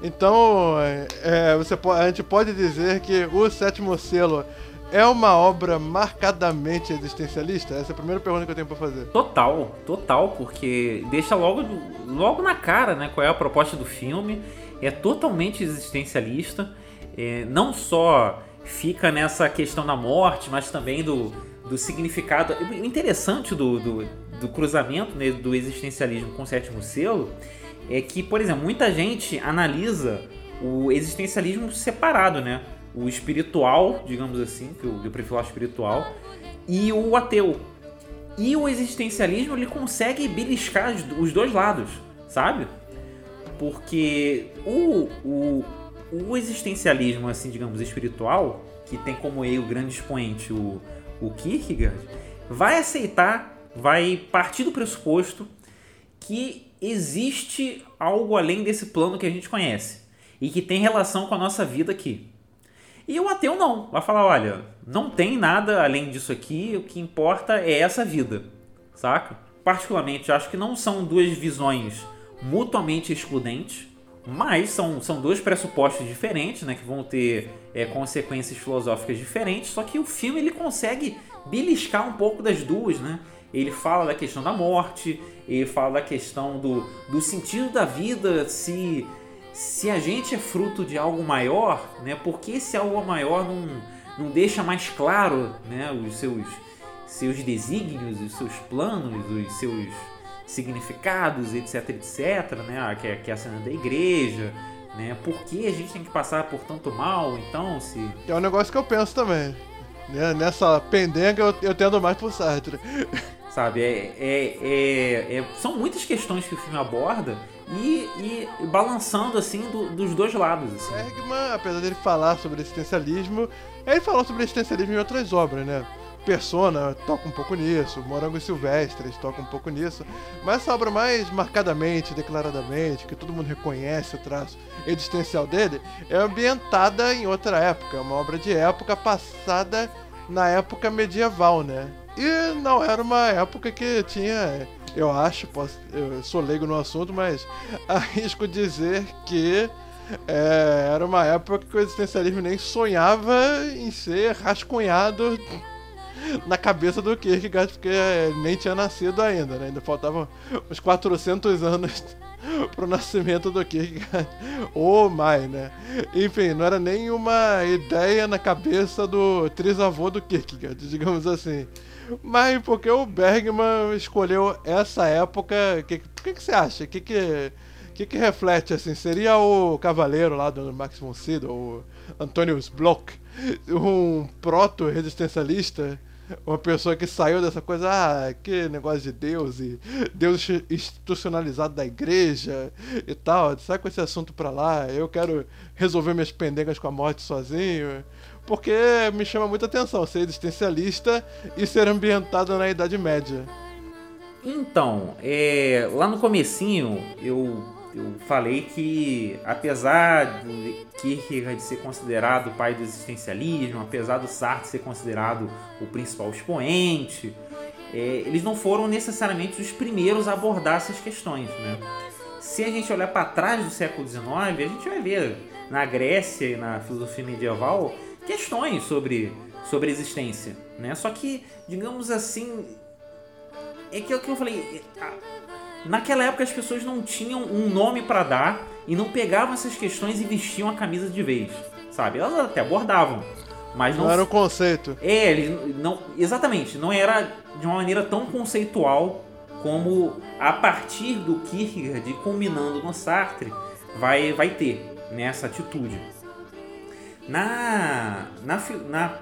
Então, é, você, a gente pode dizer que o sétimo selo é uma obra marcadamente existencialista? Essa é a primeira pergunta que eu tenho para fazer. Total, total, porque deixa logo, logo na cara né, qual é a proposta do filme. É totalmente existencialista. É, não só fica nessa questão da morte, mas também do, do significado. O interessante do, do, do cruzamento né, do existencialismo com o sétimo selo é que, por exemplo, muita gente analisa o existencialismo separado, né? O espiritual, digamos assim, que eu, eu prefiro espiritual, e o ateu. E o existencialismo ele consegue beliscar os dois lados, sabe? Porque o, o, o existencialismo, assim, digamos, espiritual, que tem como aí o grande expoente o, o Kierkegaard, vai aceitar, vai partir do pressuposto que existe algo além desse plano que a gente conhece e que tem relação com a nossa vida aqui. E o ateu não, vai falar, olha, não tem nada além disso aqui, o que importa é essa vida, saca? Particularmente, acho que não são duas visões mutuamente excludentes, mas são, são dois pressupostos diferentes, né, que vão ter é, consequências filosóficas diferentes, só que o filme ele consegue beliscar um pouco das duas, né? Ele fala da questão da morte, ele fala da questão do, do sentido da vida, se, se a gente é fruto de algo maior, né? Por que esse algo maior não, não deixa mais claro né, os seus, seus desígnios, os seus planos, os seus significados, etc, etc, né, que é, que é a cena da igreja, né, por que a gente tem que passar por tanto mal, então, se... É um negócio que eu penso também, né, nessa pendenga eu, eu tendo mais por Sartre. Sabe, é, é, é, é, são muitas questões que o filme aborda e, e, balançando assim do, dos dois lados. Assim. Bergman, apesar dele falar sobre existencialismo, ele falou sobre existencialismo em outras obras, né? Persona toca um pouco nisso, Morangos Silvestres toca um pouco nisso, mas essa obra mais marcadamente, declaradamente, que todo mundo reconhece o traço existencial dele, é ambientada em outra época, é uma obra de época passada na época medieval, né? E não era uma época que tinha, eu acho, posso, eu sou leigo no assunto, mas arrisco dizer que é, era uma época que o existencialismo nem sonhava em ser rascunhado na cabeça do Kierkegaard, porque nem tinha nascido ainda, né? Ainda faltavam uns 400 anos pro nascimento do Kierkegaard, ou mais, né? Enfim, não era nenhuma ideia na cabeça do trisavô do Kierkegaard, digamos assim. Mas porque o Bergman escolheu essa época, o que, que, que, você acha? O que, que, que, que reflete, assim? Seria o cavaleiro lá do Max von Sydow, o Antonius Bloch, um proto-resistencialista? Uma pessoa que saiu dessa coisa, ah, que negócio de Deus e Deus institucionalizado da igreja e tal, sai com esse assunto pra lá, eu quero resolver minhas pendengas com a morte sozinho, porque me chama muita atenção ser existencialista e ser ambientado na Idade Média. Então, é, lá no comecinho eu eu falei que, apesar de Kierkegaard ser considerado o pai do existencialismo, apesar do Sartre ser considerado o principal expoente, é, eles não foram necessariamente os primeiros a abordar essas questões. Né? Se a gente olhar para trás do século XIX, a gente vai ver na Grécia e na filosofia medieval questões sobre, sobre a existência. Né? Só que, digamos assim, é que é o que eu falei Naquela época as pessoas não tinham um nome para dar e não pegavam essas questões e vestiam a camisa de vez, sabe? Elas até abordavam, mas não, não era um conceito. É, eles não, exatamente, não era de uma maneira tão conceitual como a partir do Kierkegaard, culminando no Sartre, vai vai ter nessa atitude. Na, na, na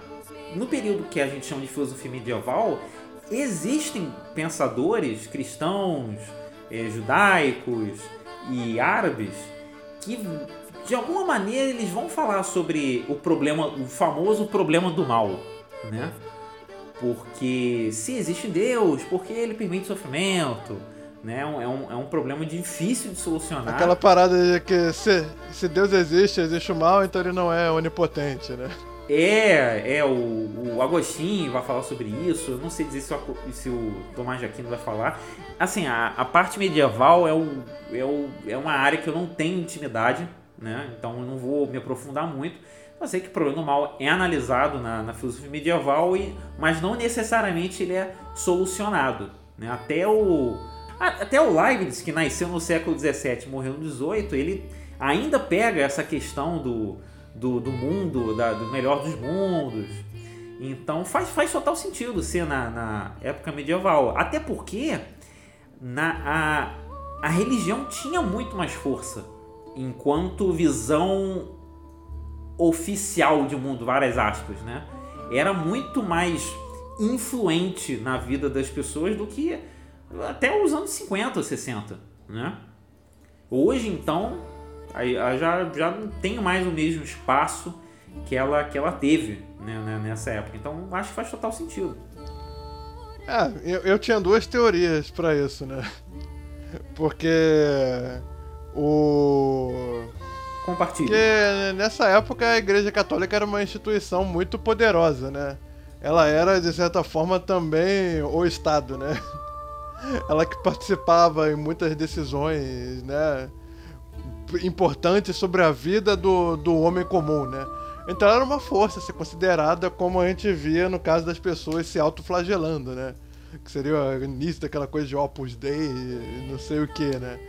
no período que a gente chama de filosofia medieval, existem pensadores cristãos, eh, judaicos e árabes que de alguma maneira eles vão falar sobre o problema, o famoso problema do mal, né? Porque se existe Deus, porque ele permite sofrimento, né? É um, é um problema difícil de solucionar. Aquela parada de que se, se Deus existe, existe o mal, então ele não é onipotente, né? É, é, o, o Agostinho vai falar sobre isso. Eu não sei dizer se o, se o Tomás de Aquino vai falar. Assim, a, a parte medieval é, o, é, o, é uma área que eu não tenho intimidade, né? Então eu não vou me aprofundar muito. Eu sei que o problema do mal é analisado na, na filosofia medieval, e, mas não necessariamente ele é solucionado. Né? Até o até o Leibniz, que nasceu no século XVII morreu no XVIII, ele ainda pega essa questão do, do, do mundo, da, do melhor dos mundos. Então faz, faz total sentido ser na, na época medieval. Até porque na, a, a religião tinha muito mais força enquanto visão oficial de mundo, várias aspas, né? Era muito mais influente na vida das pessoas do que até os anos 50 ou 60, né? Hoje, então, já, já não tem mais o mesmo espaço que ela, que ela teve né, né, nessa época. Então acho que faz total sentido. É, eu, eu tinha duas teorias para isso, né? Porque o. Compartilhe. Porque nessa época a Igreja Católica era uma instituição muito poderosa, né? Ela era, de certa forma, também o Estado, né? Ela que participava em muitas decisões, né? importante sobre a vida do, do homem comum, né? Então ela era uma força ser considerada como a gente via no caso das pessoas se autoflagelando, né? Que seria o início daquela coisa de Opus Dei, não sei o que, né?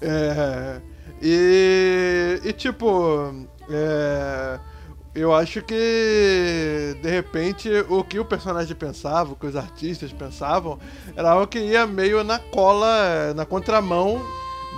É, e, e tipo, é, Eu acho que, de repente, o que o personagem pensava, o que os artistas pensavam, era algo que ia meio na cola, na contramão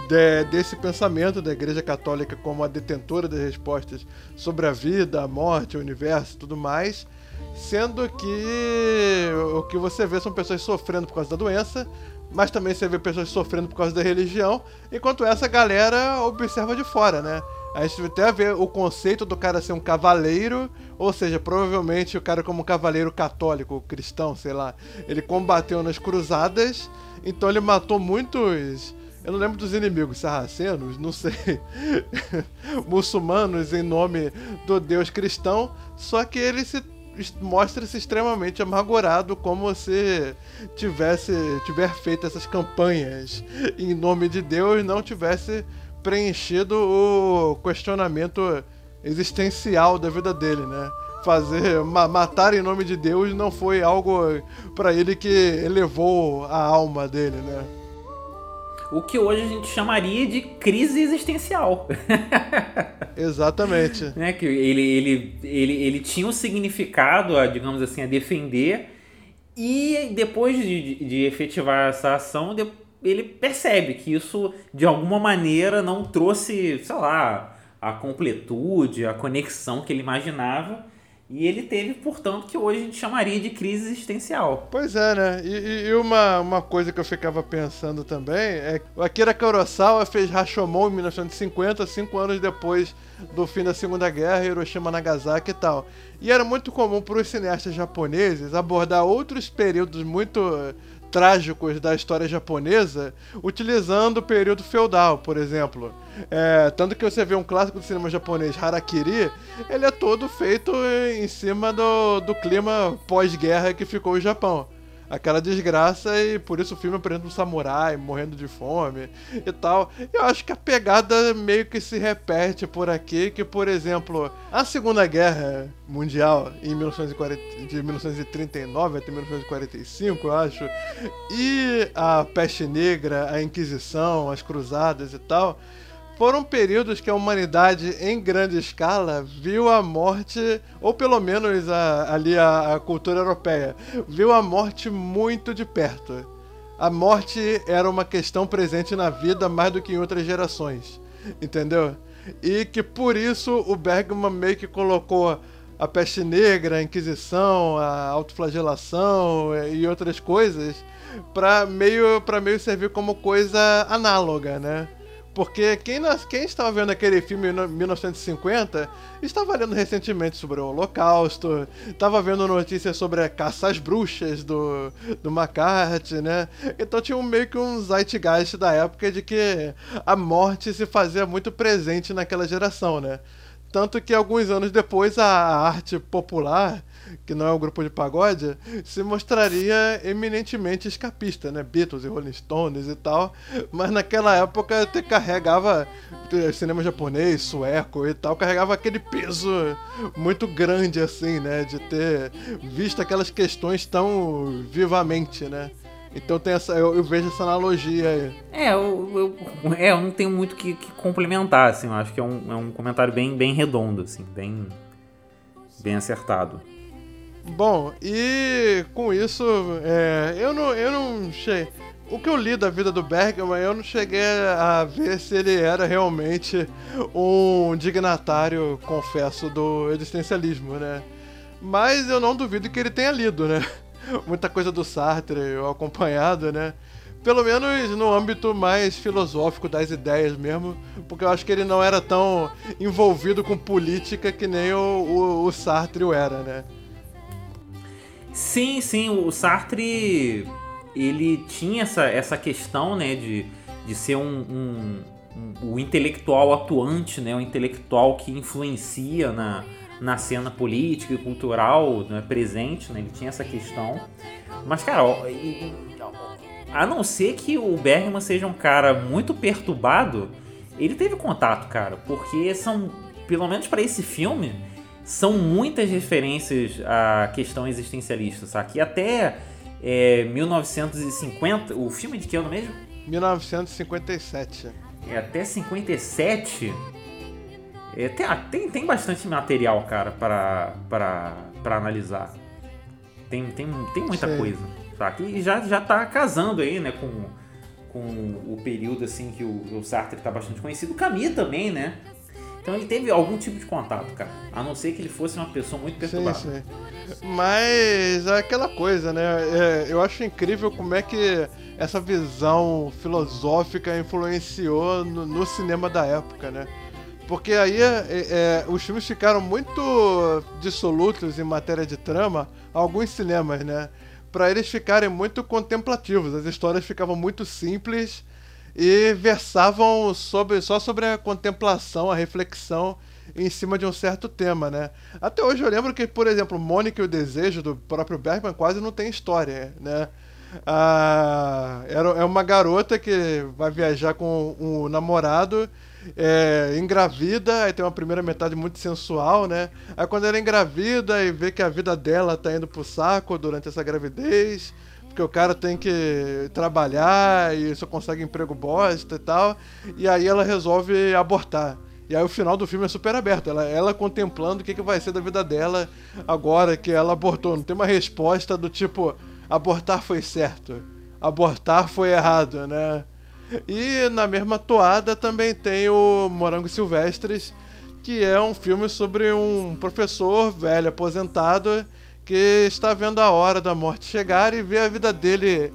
de, desse pensamento da Igreja Católica como a detentora das respostas sobre a vida, a morte, o universo tudo mais. Sendo que o que você vê são pessoas sofrendo por causa da doença, mas também você vê pessoas sofrendo por causa da religião, enquanto essa galera observa de fora, né? A gente até vê o conceito do cara ser um cavaleiro, ou seja, provavelmente o cara como um cavaleiro católico, cristão, sei lá, ele combateu nas cruzadas, então ele matou muitos eu não lembro dos inimigos sarracenos, não sei. muçulmanos em nome do Deus cristão, só que ele se mostra-se extremamente amargurado como se tivesse tiver feito essas campanhas em nome de Deus não tivesse preenchido o questionamento existencial da vida dele, né? Fazer ma matar em nome de Deus não foi algo para ele que elevou a alma dele, né? O que hoje a gente chamaria de crise existencial. Exatamente. né? Que ele, ele, ele, ele tinha um significado, a, digamos assim, a defender, e depois de, de, de efetivar essa ação, ele percebe que isso de alguma maneira não trouxe, sei lá, a completude, a conexão que ele imaginava. E ele teve, portanto, que hoje a gente chamaria de crise existencial. Pois é, né? E, e, uma, uma coisa que eu ficava pensando também é que o Akira Kurosawa fez Rashomon em 1950, cinco anos depois do fim da Segunda Guerra, Hiroshima, Nagasaki e tal. E era muito comum para os cineastas japoneses abordar outros períodos muito trágicos da história japonesa, utilizando o período feudal, por exemplo. É, tanto que você vê um clássico do cinema japonês, Harakiri, ele é todo feito em cima do, do clima pós-guerra que ficou o Japão aquela desgraça e por isso o filme apresenta um samurai morrendo de fome e tal. Eu acho que a pegada meio que se repete por aqui, que por exemplo, a Segunda Guerra Mundial em 1940, de 1939 até 1945, eu acho, e a Peste Negra, a Inquisição, as Cruzadas e tal, foram períodos que a humanidade, em grande escala, viu a morte, ou pelo menos a, ali a, a cultura europeia, viu a morte muito de perto. A morte era uma questão presente na vida mais do que em outras gerações, entendeu? E que por isso o Bergman meio que colocou a peste negra, a Inquisição, a autoflagelação e outras coisas para meio, pra meio servir como coisa análoga, né? Porque quem, quem estava vendo aquele filme em 1950 estava lendo recentemente sobre o Holocausto, estava vendo notícias sobre a caça às bruxas do, do McCarthy, né? Então tinha um, meio que um zeitgeist da época de que a morte se fazia muito presente naquela geração, né? Tanto que alguns anos depois a arte popular que não é um grupo de pagode, se mostraria eminentemente escapista, né? Beatles e Rolling Stones e tal. Mas naquela época te carregava cinema japonês, sueco e tal, carregava aquele peso muito grande assim, né? De ter visto aquelas questões tão vivamente, né? Então tem essa, eu, eu, vejo essa analogia aí. É, eu, eu, é, eu não tenho muito que, que complementar, assim, eu acho que é um, é um comentário bem, bem redondo, assim, bem, bem acertado. Bom, e com isso, é, eu não, eu não sei. O que eu li da vida do Bergman, eu não cheguei a ver se ele era realmente um dignatário, confesso, do existencialismo, né? Mas eu não duvido que ele tenha lido, né? Muita coisa do Sartre, eu acompanhado, né? Pelo menos no âmbito mais filosófico das ideias mesmo, porque eu acho que ele não era tão envolvido com política que nem o, o, o Sartre o era, né? Sim, sim, o Sartre ele tinha essa, essa questão, né, de, de ser um, um, um o intelectual atuante, né, o intelectual que influencia na, na cena política e cultural né, presente, né, ele tinha essa questão. Mas, cara, a não ser que o Bergman seja um cara muito perturbado, ele teve contato, cara, porque são, pelo menos para esse filme, são muitas referências à questão existencialista, sabe? E até é, 1950, o filme de que ano mesmo? 1957. É, até 57, É, tem, ah, tem, tem bastante material, cara, para, para, para analisar. Tem, tem, tem muita Sim. coisa. Saca? E já, já tá casando aí, né, com, com o período assim que o, o Sartre tá bastante conhecido. O Camus também, né? Então ele teve algum tipo de contato, cara. A não ser que ele fosse uma pessoa muito perturbada. Sim, sim. Mas é aquela coisa, né? É, eu acho incrível como é que essa visão filosófica influenciou no, no cinema da época, né? Porque aí é, é, os filmes ficaram muito dissolutos em matéria de trama, alguns cinemas, né? Para eles ficarem muito contemplativos. As histórias ficavam muito simples e versavam sobre, só sobre a contemplação, a reflexão em cima de um certo tema, né? Até hoje eu lembro que, por exemplo, Mônica e o Desejo do próprio Bergman quase não tem história, né? Ah, é uma garota que vai viajar com um namorado, é, engravida, aí tem uma primeira metade muito sensual, né? Aí quando ela é engravida e vê que a vida dela tá indo pro saco durante essa gravidez, porque o cara tem que trabalhar e só consegue emprego bosta e tal, e aí ela resolve abortar. E aí o final do filme é super aberto, ela, ela contemplando o que, que vai ser da vida dela agora que ela abortou. Não tem uma resposta do tipo, abortar foi certo, abortar foi errado, né? E na mesma toada também tem o Morango Silvestres, que é um filme sobre um professor velho aposentado que está vendo a hora da morte chegar e vê a vida dele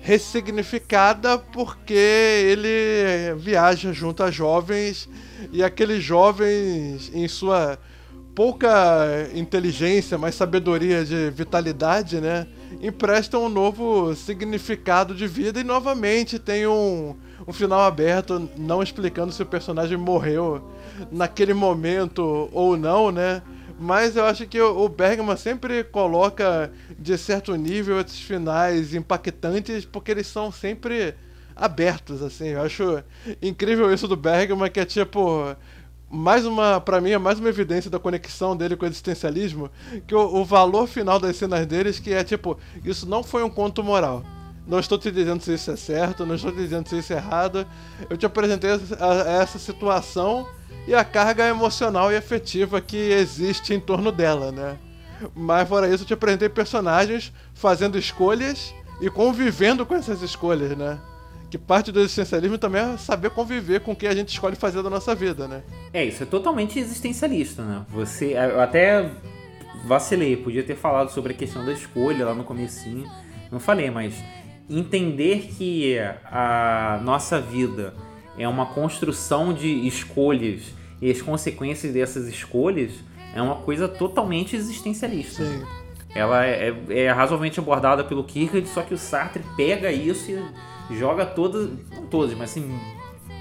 ressignificada porque ele viaja junto a jovens e aqueles jovens em sua pouca inteligência, mas sabedoria de vitalidade, né? Emprestam um novo significado de vida e novamente tem um, um final aberto, não explicando se o personagem morreu naquele momento ou não, né? Mas eu acho que o Bergman sempre coloca, de certo nível, esses finais impactantes, porque eles são sempre abertos, assim. Eu acho incrível isso do Bergman, que é tipo. Mais uma, para mim, é mais uma evidência da conexão dele com o existencialismo, que o, o valor final das cenas deles, que é tipo, isso não foi um conto moral. Não estou te dizendo se isso é certo, não estou te dizendo se isso é errado. Eu te apresentei essa situação e a carga emocional e afetiva que existe em torno dela, né? Mas fora isso, eu te apresentei personagens fazendo escolhas e convivendo com essas escolhas, né? Que parte do existencialismo também é saber conviver com o que a gente escolhe fazer da nossa vida, né? É, isso é totalmente existencialista, né? Você. Eu até vacilei, podia ter falado sobre a questão da escolha lá no comecinho. Não falei, mas entender que a nossa vida é uma construção de escolhas e as consequências dessas escolhas é uma coisa totalmente existencialista. Sim. Ela é, é, é razoavelmente abordada pelo Kierkegaard, só que o Sartre pega isso e joga todas, não todas, mas assim,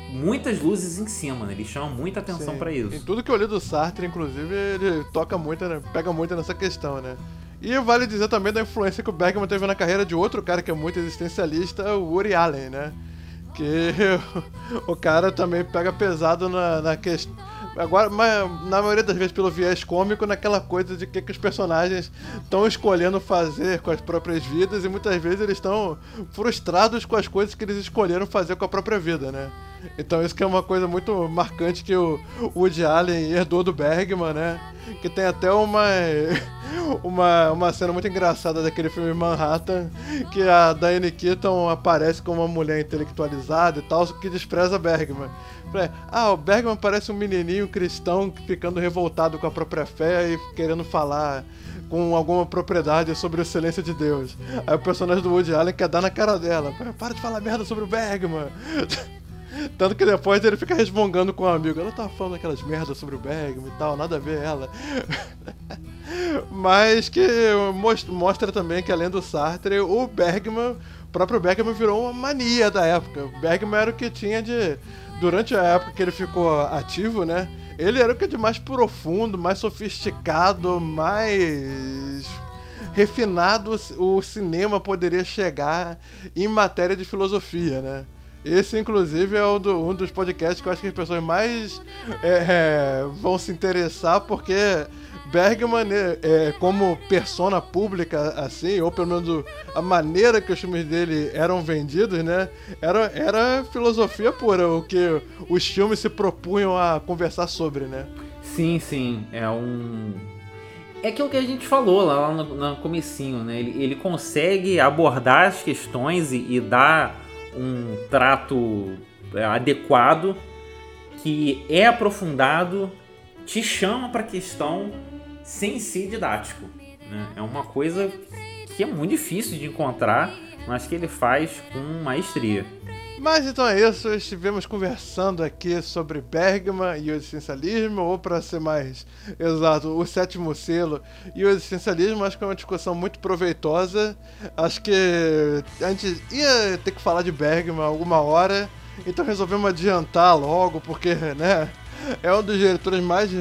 muitas luzes em cima, né? Ele chama muita atenção para isso. Em tudo que eu li do Sartre, inclusive, ele toca muito, né? pega muito nessa questão, né? E vale dizer também da influência que o Bergman teve na carreira de outro cara que é muito existencialista, o Uri Allen, né? Que o cara também pega pesado na, na questão. Agora, mas, na maioria das vezes pelo viés cômico, naquela coisa de que, que os personagens estão escolhendo fazer com as próprias vidas e muitas vezes eles estão frustrados com as coisas que eles escolheram fazer com a própria vida, né? Então isso que é uma coisa muito marcante que o Woody Allen herdou do Bergman, né? Que tem até uma, uma, uma cena muito engraçada daquele filme Manhattan, que a Diane Keaton aparece como uma mulher intelectualizada e tal, que despreza Bergman. Ah, o Bergman parece um menininho cristão ficando revoltado com a própria fé e querendo falar com alguma propriedade sobre a excelência de Deus. Aí o personagem do Woody Allen quer dar na cara dela. Para de falar merda sobre o Bergman. Tanto que depois ele fica resmungando com o um amigo. Ela tá falando aquelas merdas sobre o Bergman e tal, nada a ver ela. Mas que mostra também que além do Sartre, o Bergman, o próprio Bergman virou uma mania da época. O Bergman era o que tinha de. Durante a época que ele ficou ativo, né? Ele era o que de mais profundo, mais sofisticado, mais refinado o cinema poderia chegar em matéria de filosofia, né? Esse, inclusive, é um, do, um, dos podcasts que eu acho que as pessoas mais é, é, vão se interessar, porque Bergman, né, é, como persona pública, assim, ou pelo menos a maneira que os filmes dele eram vendidos, né? Era, era filosofia pura, o que os filmes se propunham a conversar sobre, né? Sim, sim. É um. É aquilo que a gente falou lá no, no comecinho, né? Ele, ele consegue abordar as questões e, e dar um trato é, adequado que é aprofundado, te chama para a questão sem ser didático. Né? É uma coisa que é muito difícil de encontrar, mas que ele faz com maestria. Mas então é isso, estivemos conversando aqui sobre Bergman e o existencialismo, ou para ser mais exato, o sétimo selo e o existencialismo. Acho que é uma discussão muito proveitosa. Acho que a gente ia ter que falar de Bergman alguma hora, então resolvemos adiantar logo, porque, né? é um dos diretores mais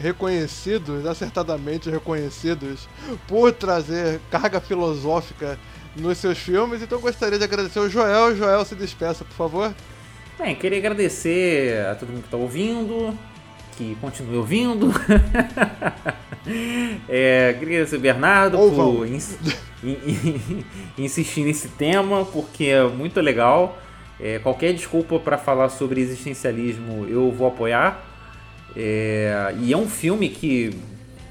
reconhecidos, acertadamente reconhecidos, por trazer carga filosófica nos seus filmes. Então gostaria de agradecer o Joel. Joel, se despeça, por favor. Bem, queria agradecer a todo mundo que está ouvindo, que continue ouvindo. é, queria agradecer o Bernardo por ins insistir nesse tema, porque é muito legal. É, qualquer desculpa para falar sobre existencialismo eu vou apoiar. É, e é um filme que,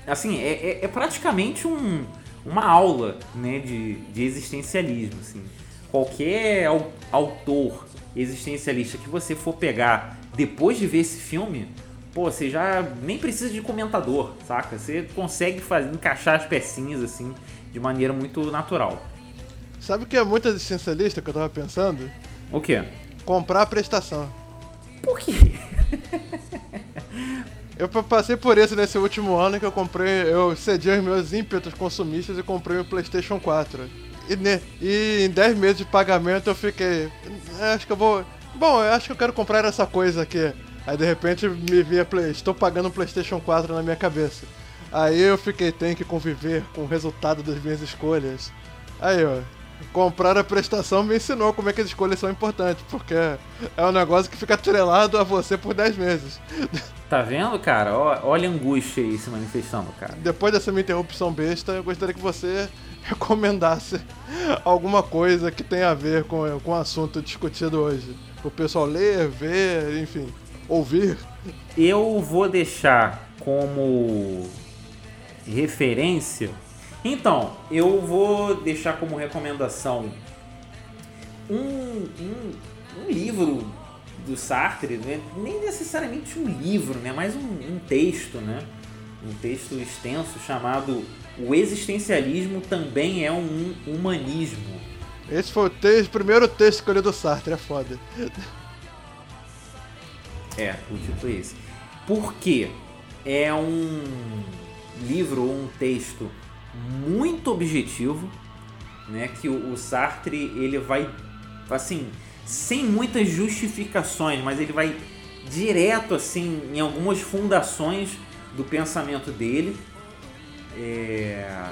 assim, é, é, é praticamente um, uma aula né, de, de existencialismo. Assim. Qualquer autor existencialista que você for pegar depois de ver esse filme, pô, você já nem precisa de comentador, saca? Você consegue fazer, encaixar as pecinhas assim de maneira muito natural. Sabe o que é muito existencialista que eu tava pensando? O quê? Comprar a prestação. Por quê? eu passei por isso nesse último ano que eu comprei, eu cedi os meus ímpetos consumistas e comprei o PlayStation 4. E, ne, e em 10 meses de pagamento eu fiquei. Acho que eu vou. Bom, eu acho que eu quero comprar essa coisa aqui. Aí de repente me via. Estou pagando um PlayStation 4 na minha cabeça. Aí eu fiquei, tenho que conviver com o resultado das minhas escolhas. Aí, ó, comprar a prestação me ensinou como é que as escolhas são importantes, porque é um negócio que fica atrelado a você por 10 meses. Tá vendo, cara? Olha a angústia aí se manifestando, cara. Depois dessa minha interrupção besta, eu gostaria que você recomendasse alguma coisa que tenha a ver com, com o assunto discutido hoje. O pessoal ler, ver, enfim, ouvir. Eu vou deixar como referência então, eu vou deixar como recomendação um, um, um livro do Sartre, né? nem necessariamente um livro, né? mas um, um texto, né? um texto extenso chamado O Existencialismo Também é um Humanismo. Esse foi o, texto, o primeiro texto que eu li do Sartre, é foda. É, o título é esse. Por quê? É um livro ou um texto muito objetivo, né? Que o, o Sartre ele vai assim sem muitas justificações, mas ele vai direto assim em algumas fundações do pensamento dele, é,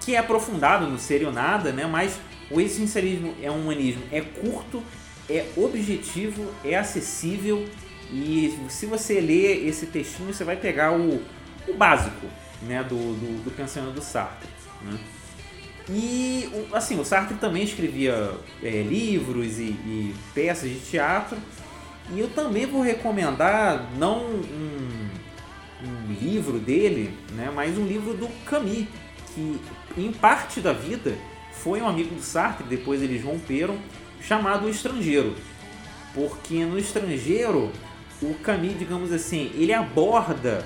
que é aprofundado no Ser Nada, né? Mas o existencialismo é um humanismo, é curto, é objetivo, é acessível e se você ler esse textinho você vai pegar o, o básico, né, do, do, do pensamento do Sartre. Né? E assim, o Sartre também escrevia é, livros e, e, peças de teatro. E eu também vou recomendar não um, um, livro dele, né, mas um livro do Camus, que em parte da vida foi um amigo do Sartre, depois eles romperam, chamado O Estrangeiro. Porque no Estrangeiro, o Camus, digamos assim, ele aborda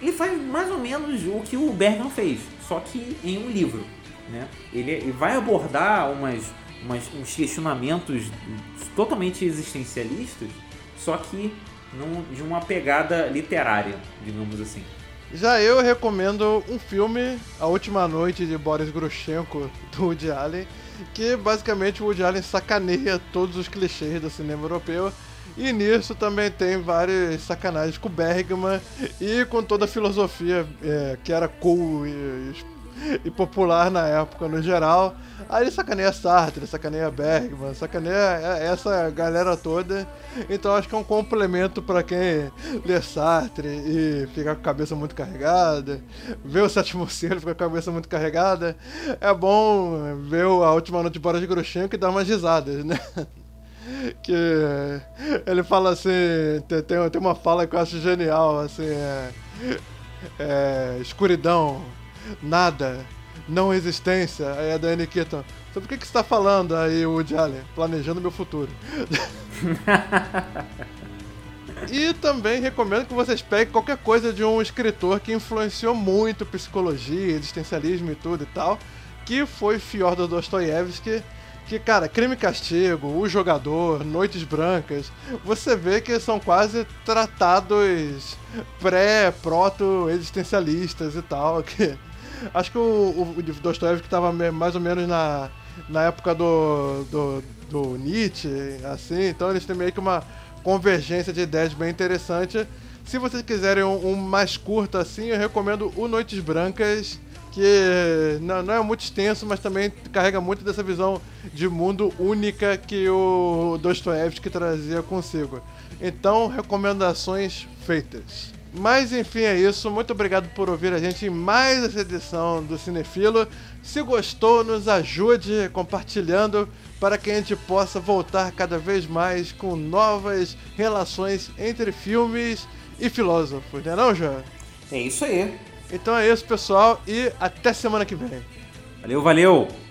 ele faz mais ou menos o que o Bergman fez, só que em um livro. Né? Ele, ele vai abordar umas, umas, uns questionamentos totalmente existencialistas, só que num, de uma pegada literária, digamos assim. Já eu recomendo um filme, A Última Noite de Boris Grushenko, do Woody Allen, que basicamente o Woody Allen sacaneia todos os clichês do cinema europeu e nisso também tem várias sacanagens com Bergman e com toda a filosofia é, que era cool e, e popular na época no geral. Aí ele sacaneia Sartre, sacaneia Bergman, sacaneia essa galera toda. Então acho que é um complemento para quem lê Sartre e fica com a cabeça muito carregada, vê o Sétimo Selo fica com a cabeça muito carregada. É bom ver a última noite de Boris Grushenko e dar umas risadas, né? que ele fala assim, tem, tem uma fala que eu acho genial, assim, é, é escuridão, nada, não existência. Aí a Diane Keaton, sobre o que, que você está falando aí, Woody Allen? Planejando meu futuro. e também recomendo que vocês peguem qualquer coisa de um escritor que influenciou muito psicologia, existencialismo e tudo e tal, que foi Fyodor Dostoiévski, que, cara, Crime e Castigo, O Jogador, Noites Brancas, você vê que são quase tratados pré-proto-existencialistas e tal, que Acho que o, o Dostoevsky estava mais ou menos na, na época do, do, do Nietzsche, assim, então eles têm meio que uma convergência de ideias bem interessante. Se vocês quiserem um, um, mais curto assim, eu recomendo o Noites Brancas, que não, não, é muito extenso, mas também carrega muito dessa visão de mundo única que o Dostoevsky trazia consigo. Então, recomendações feitas. Mas enfim, é isso. Muito obrigado por ouvir a gente em mais essa edição do Cinefilo. Se gostou, nos ajude compartilhando para que a gente possa voltar cada vez mais com novas relações entre filmes e filósofos, não é não, João? É isso aí. Então é isso, pessoal, e até semana que vem. Valeu, valeu!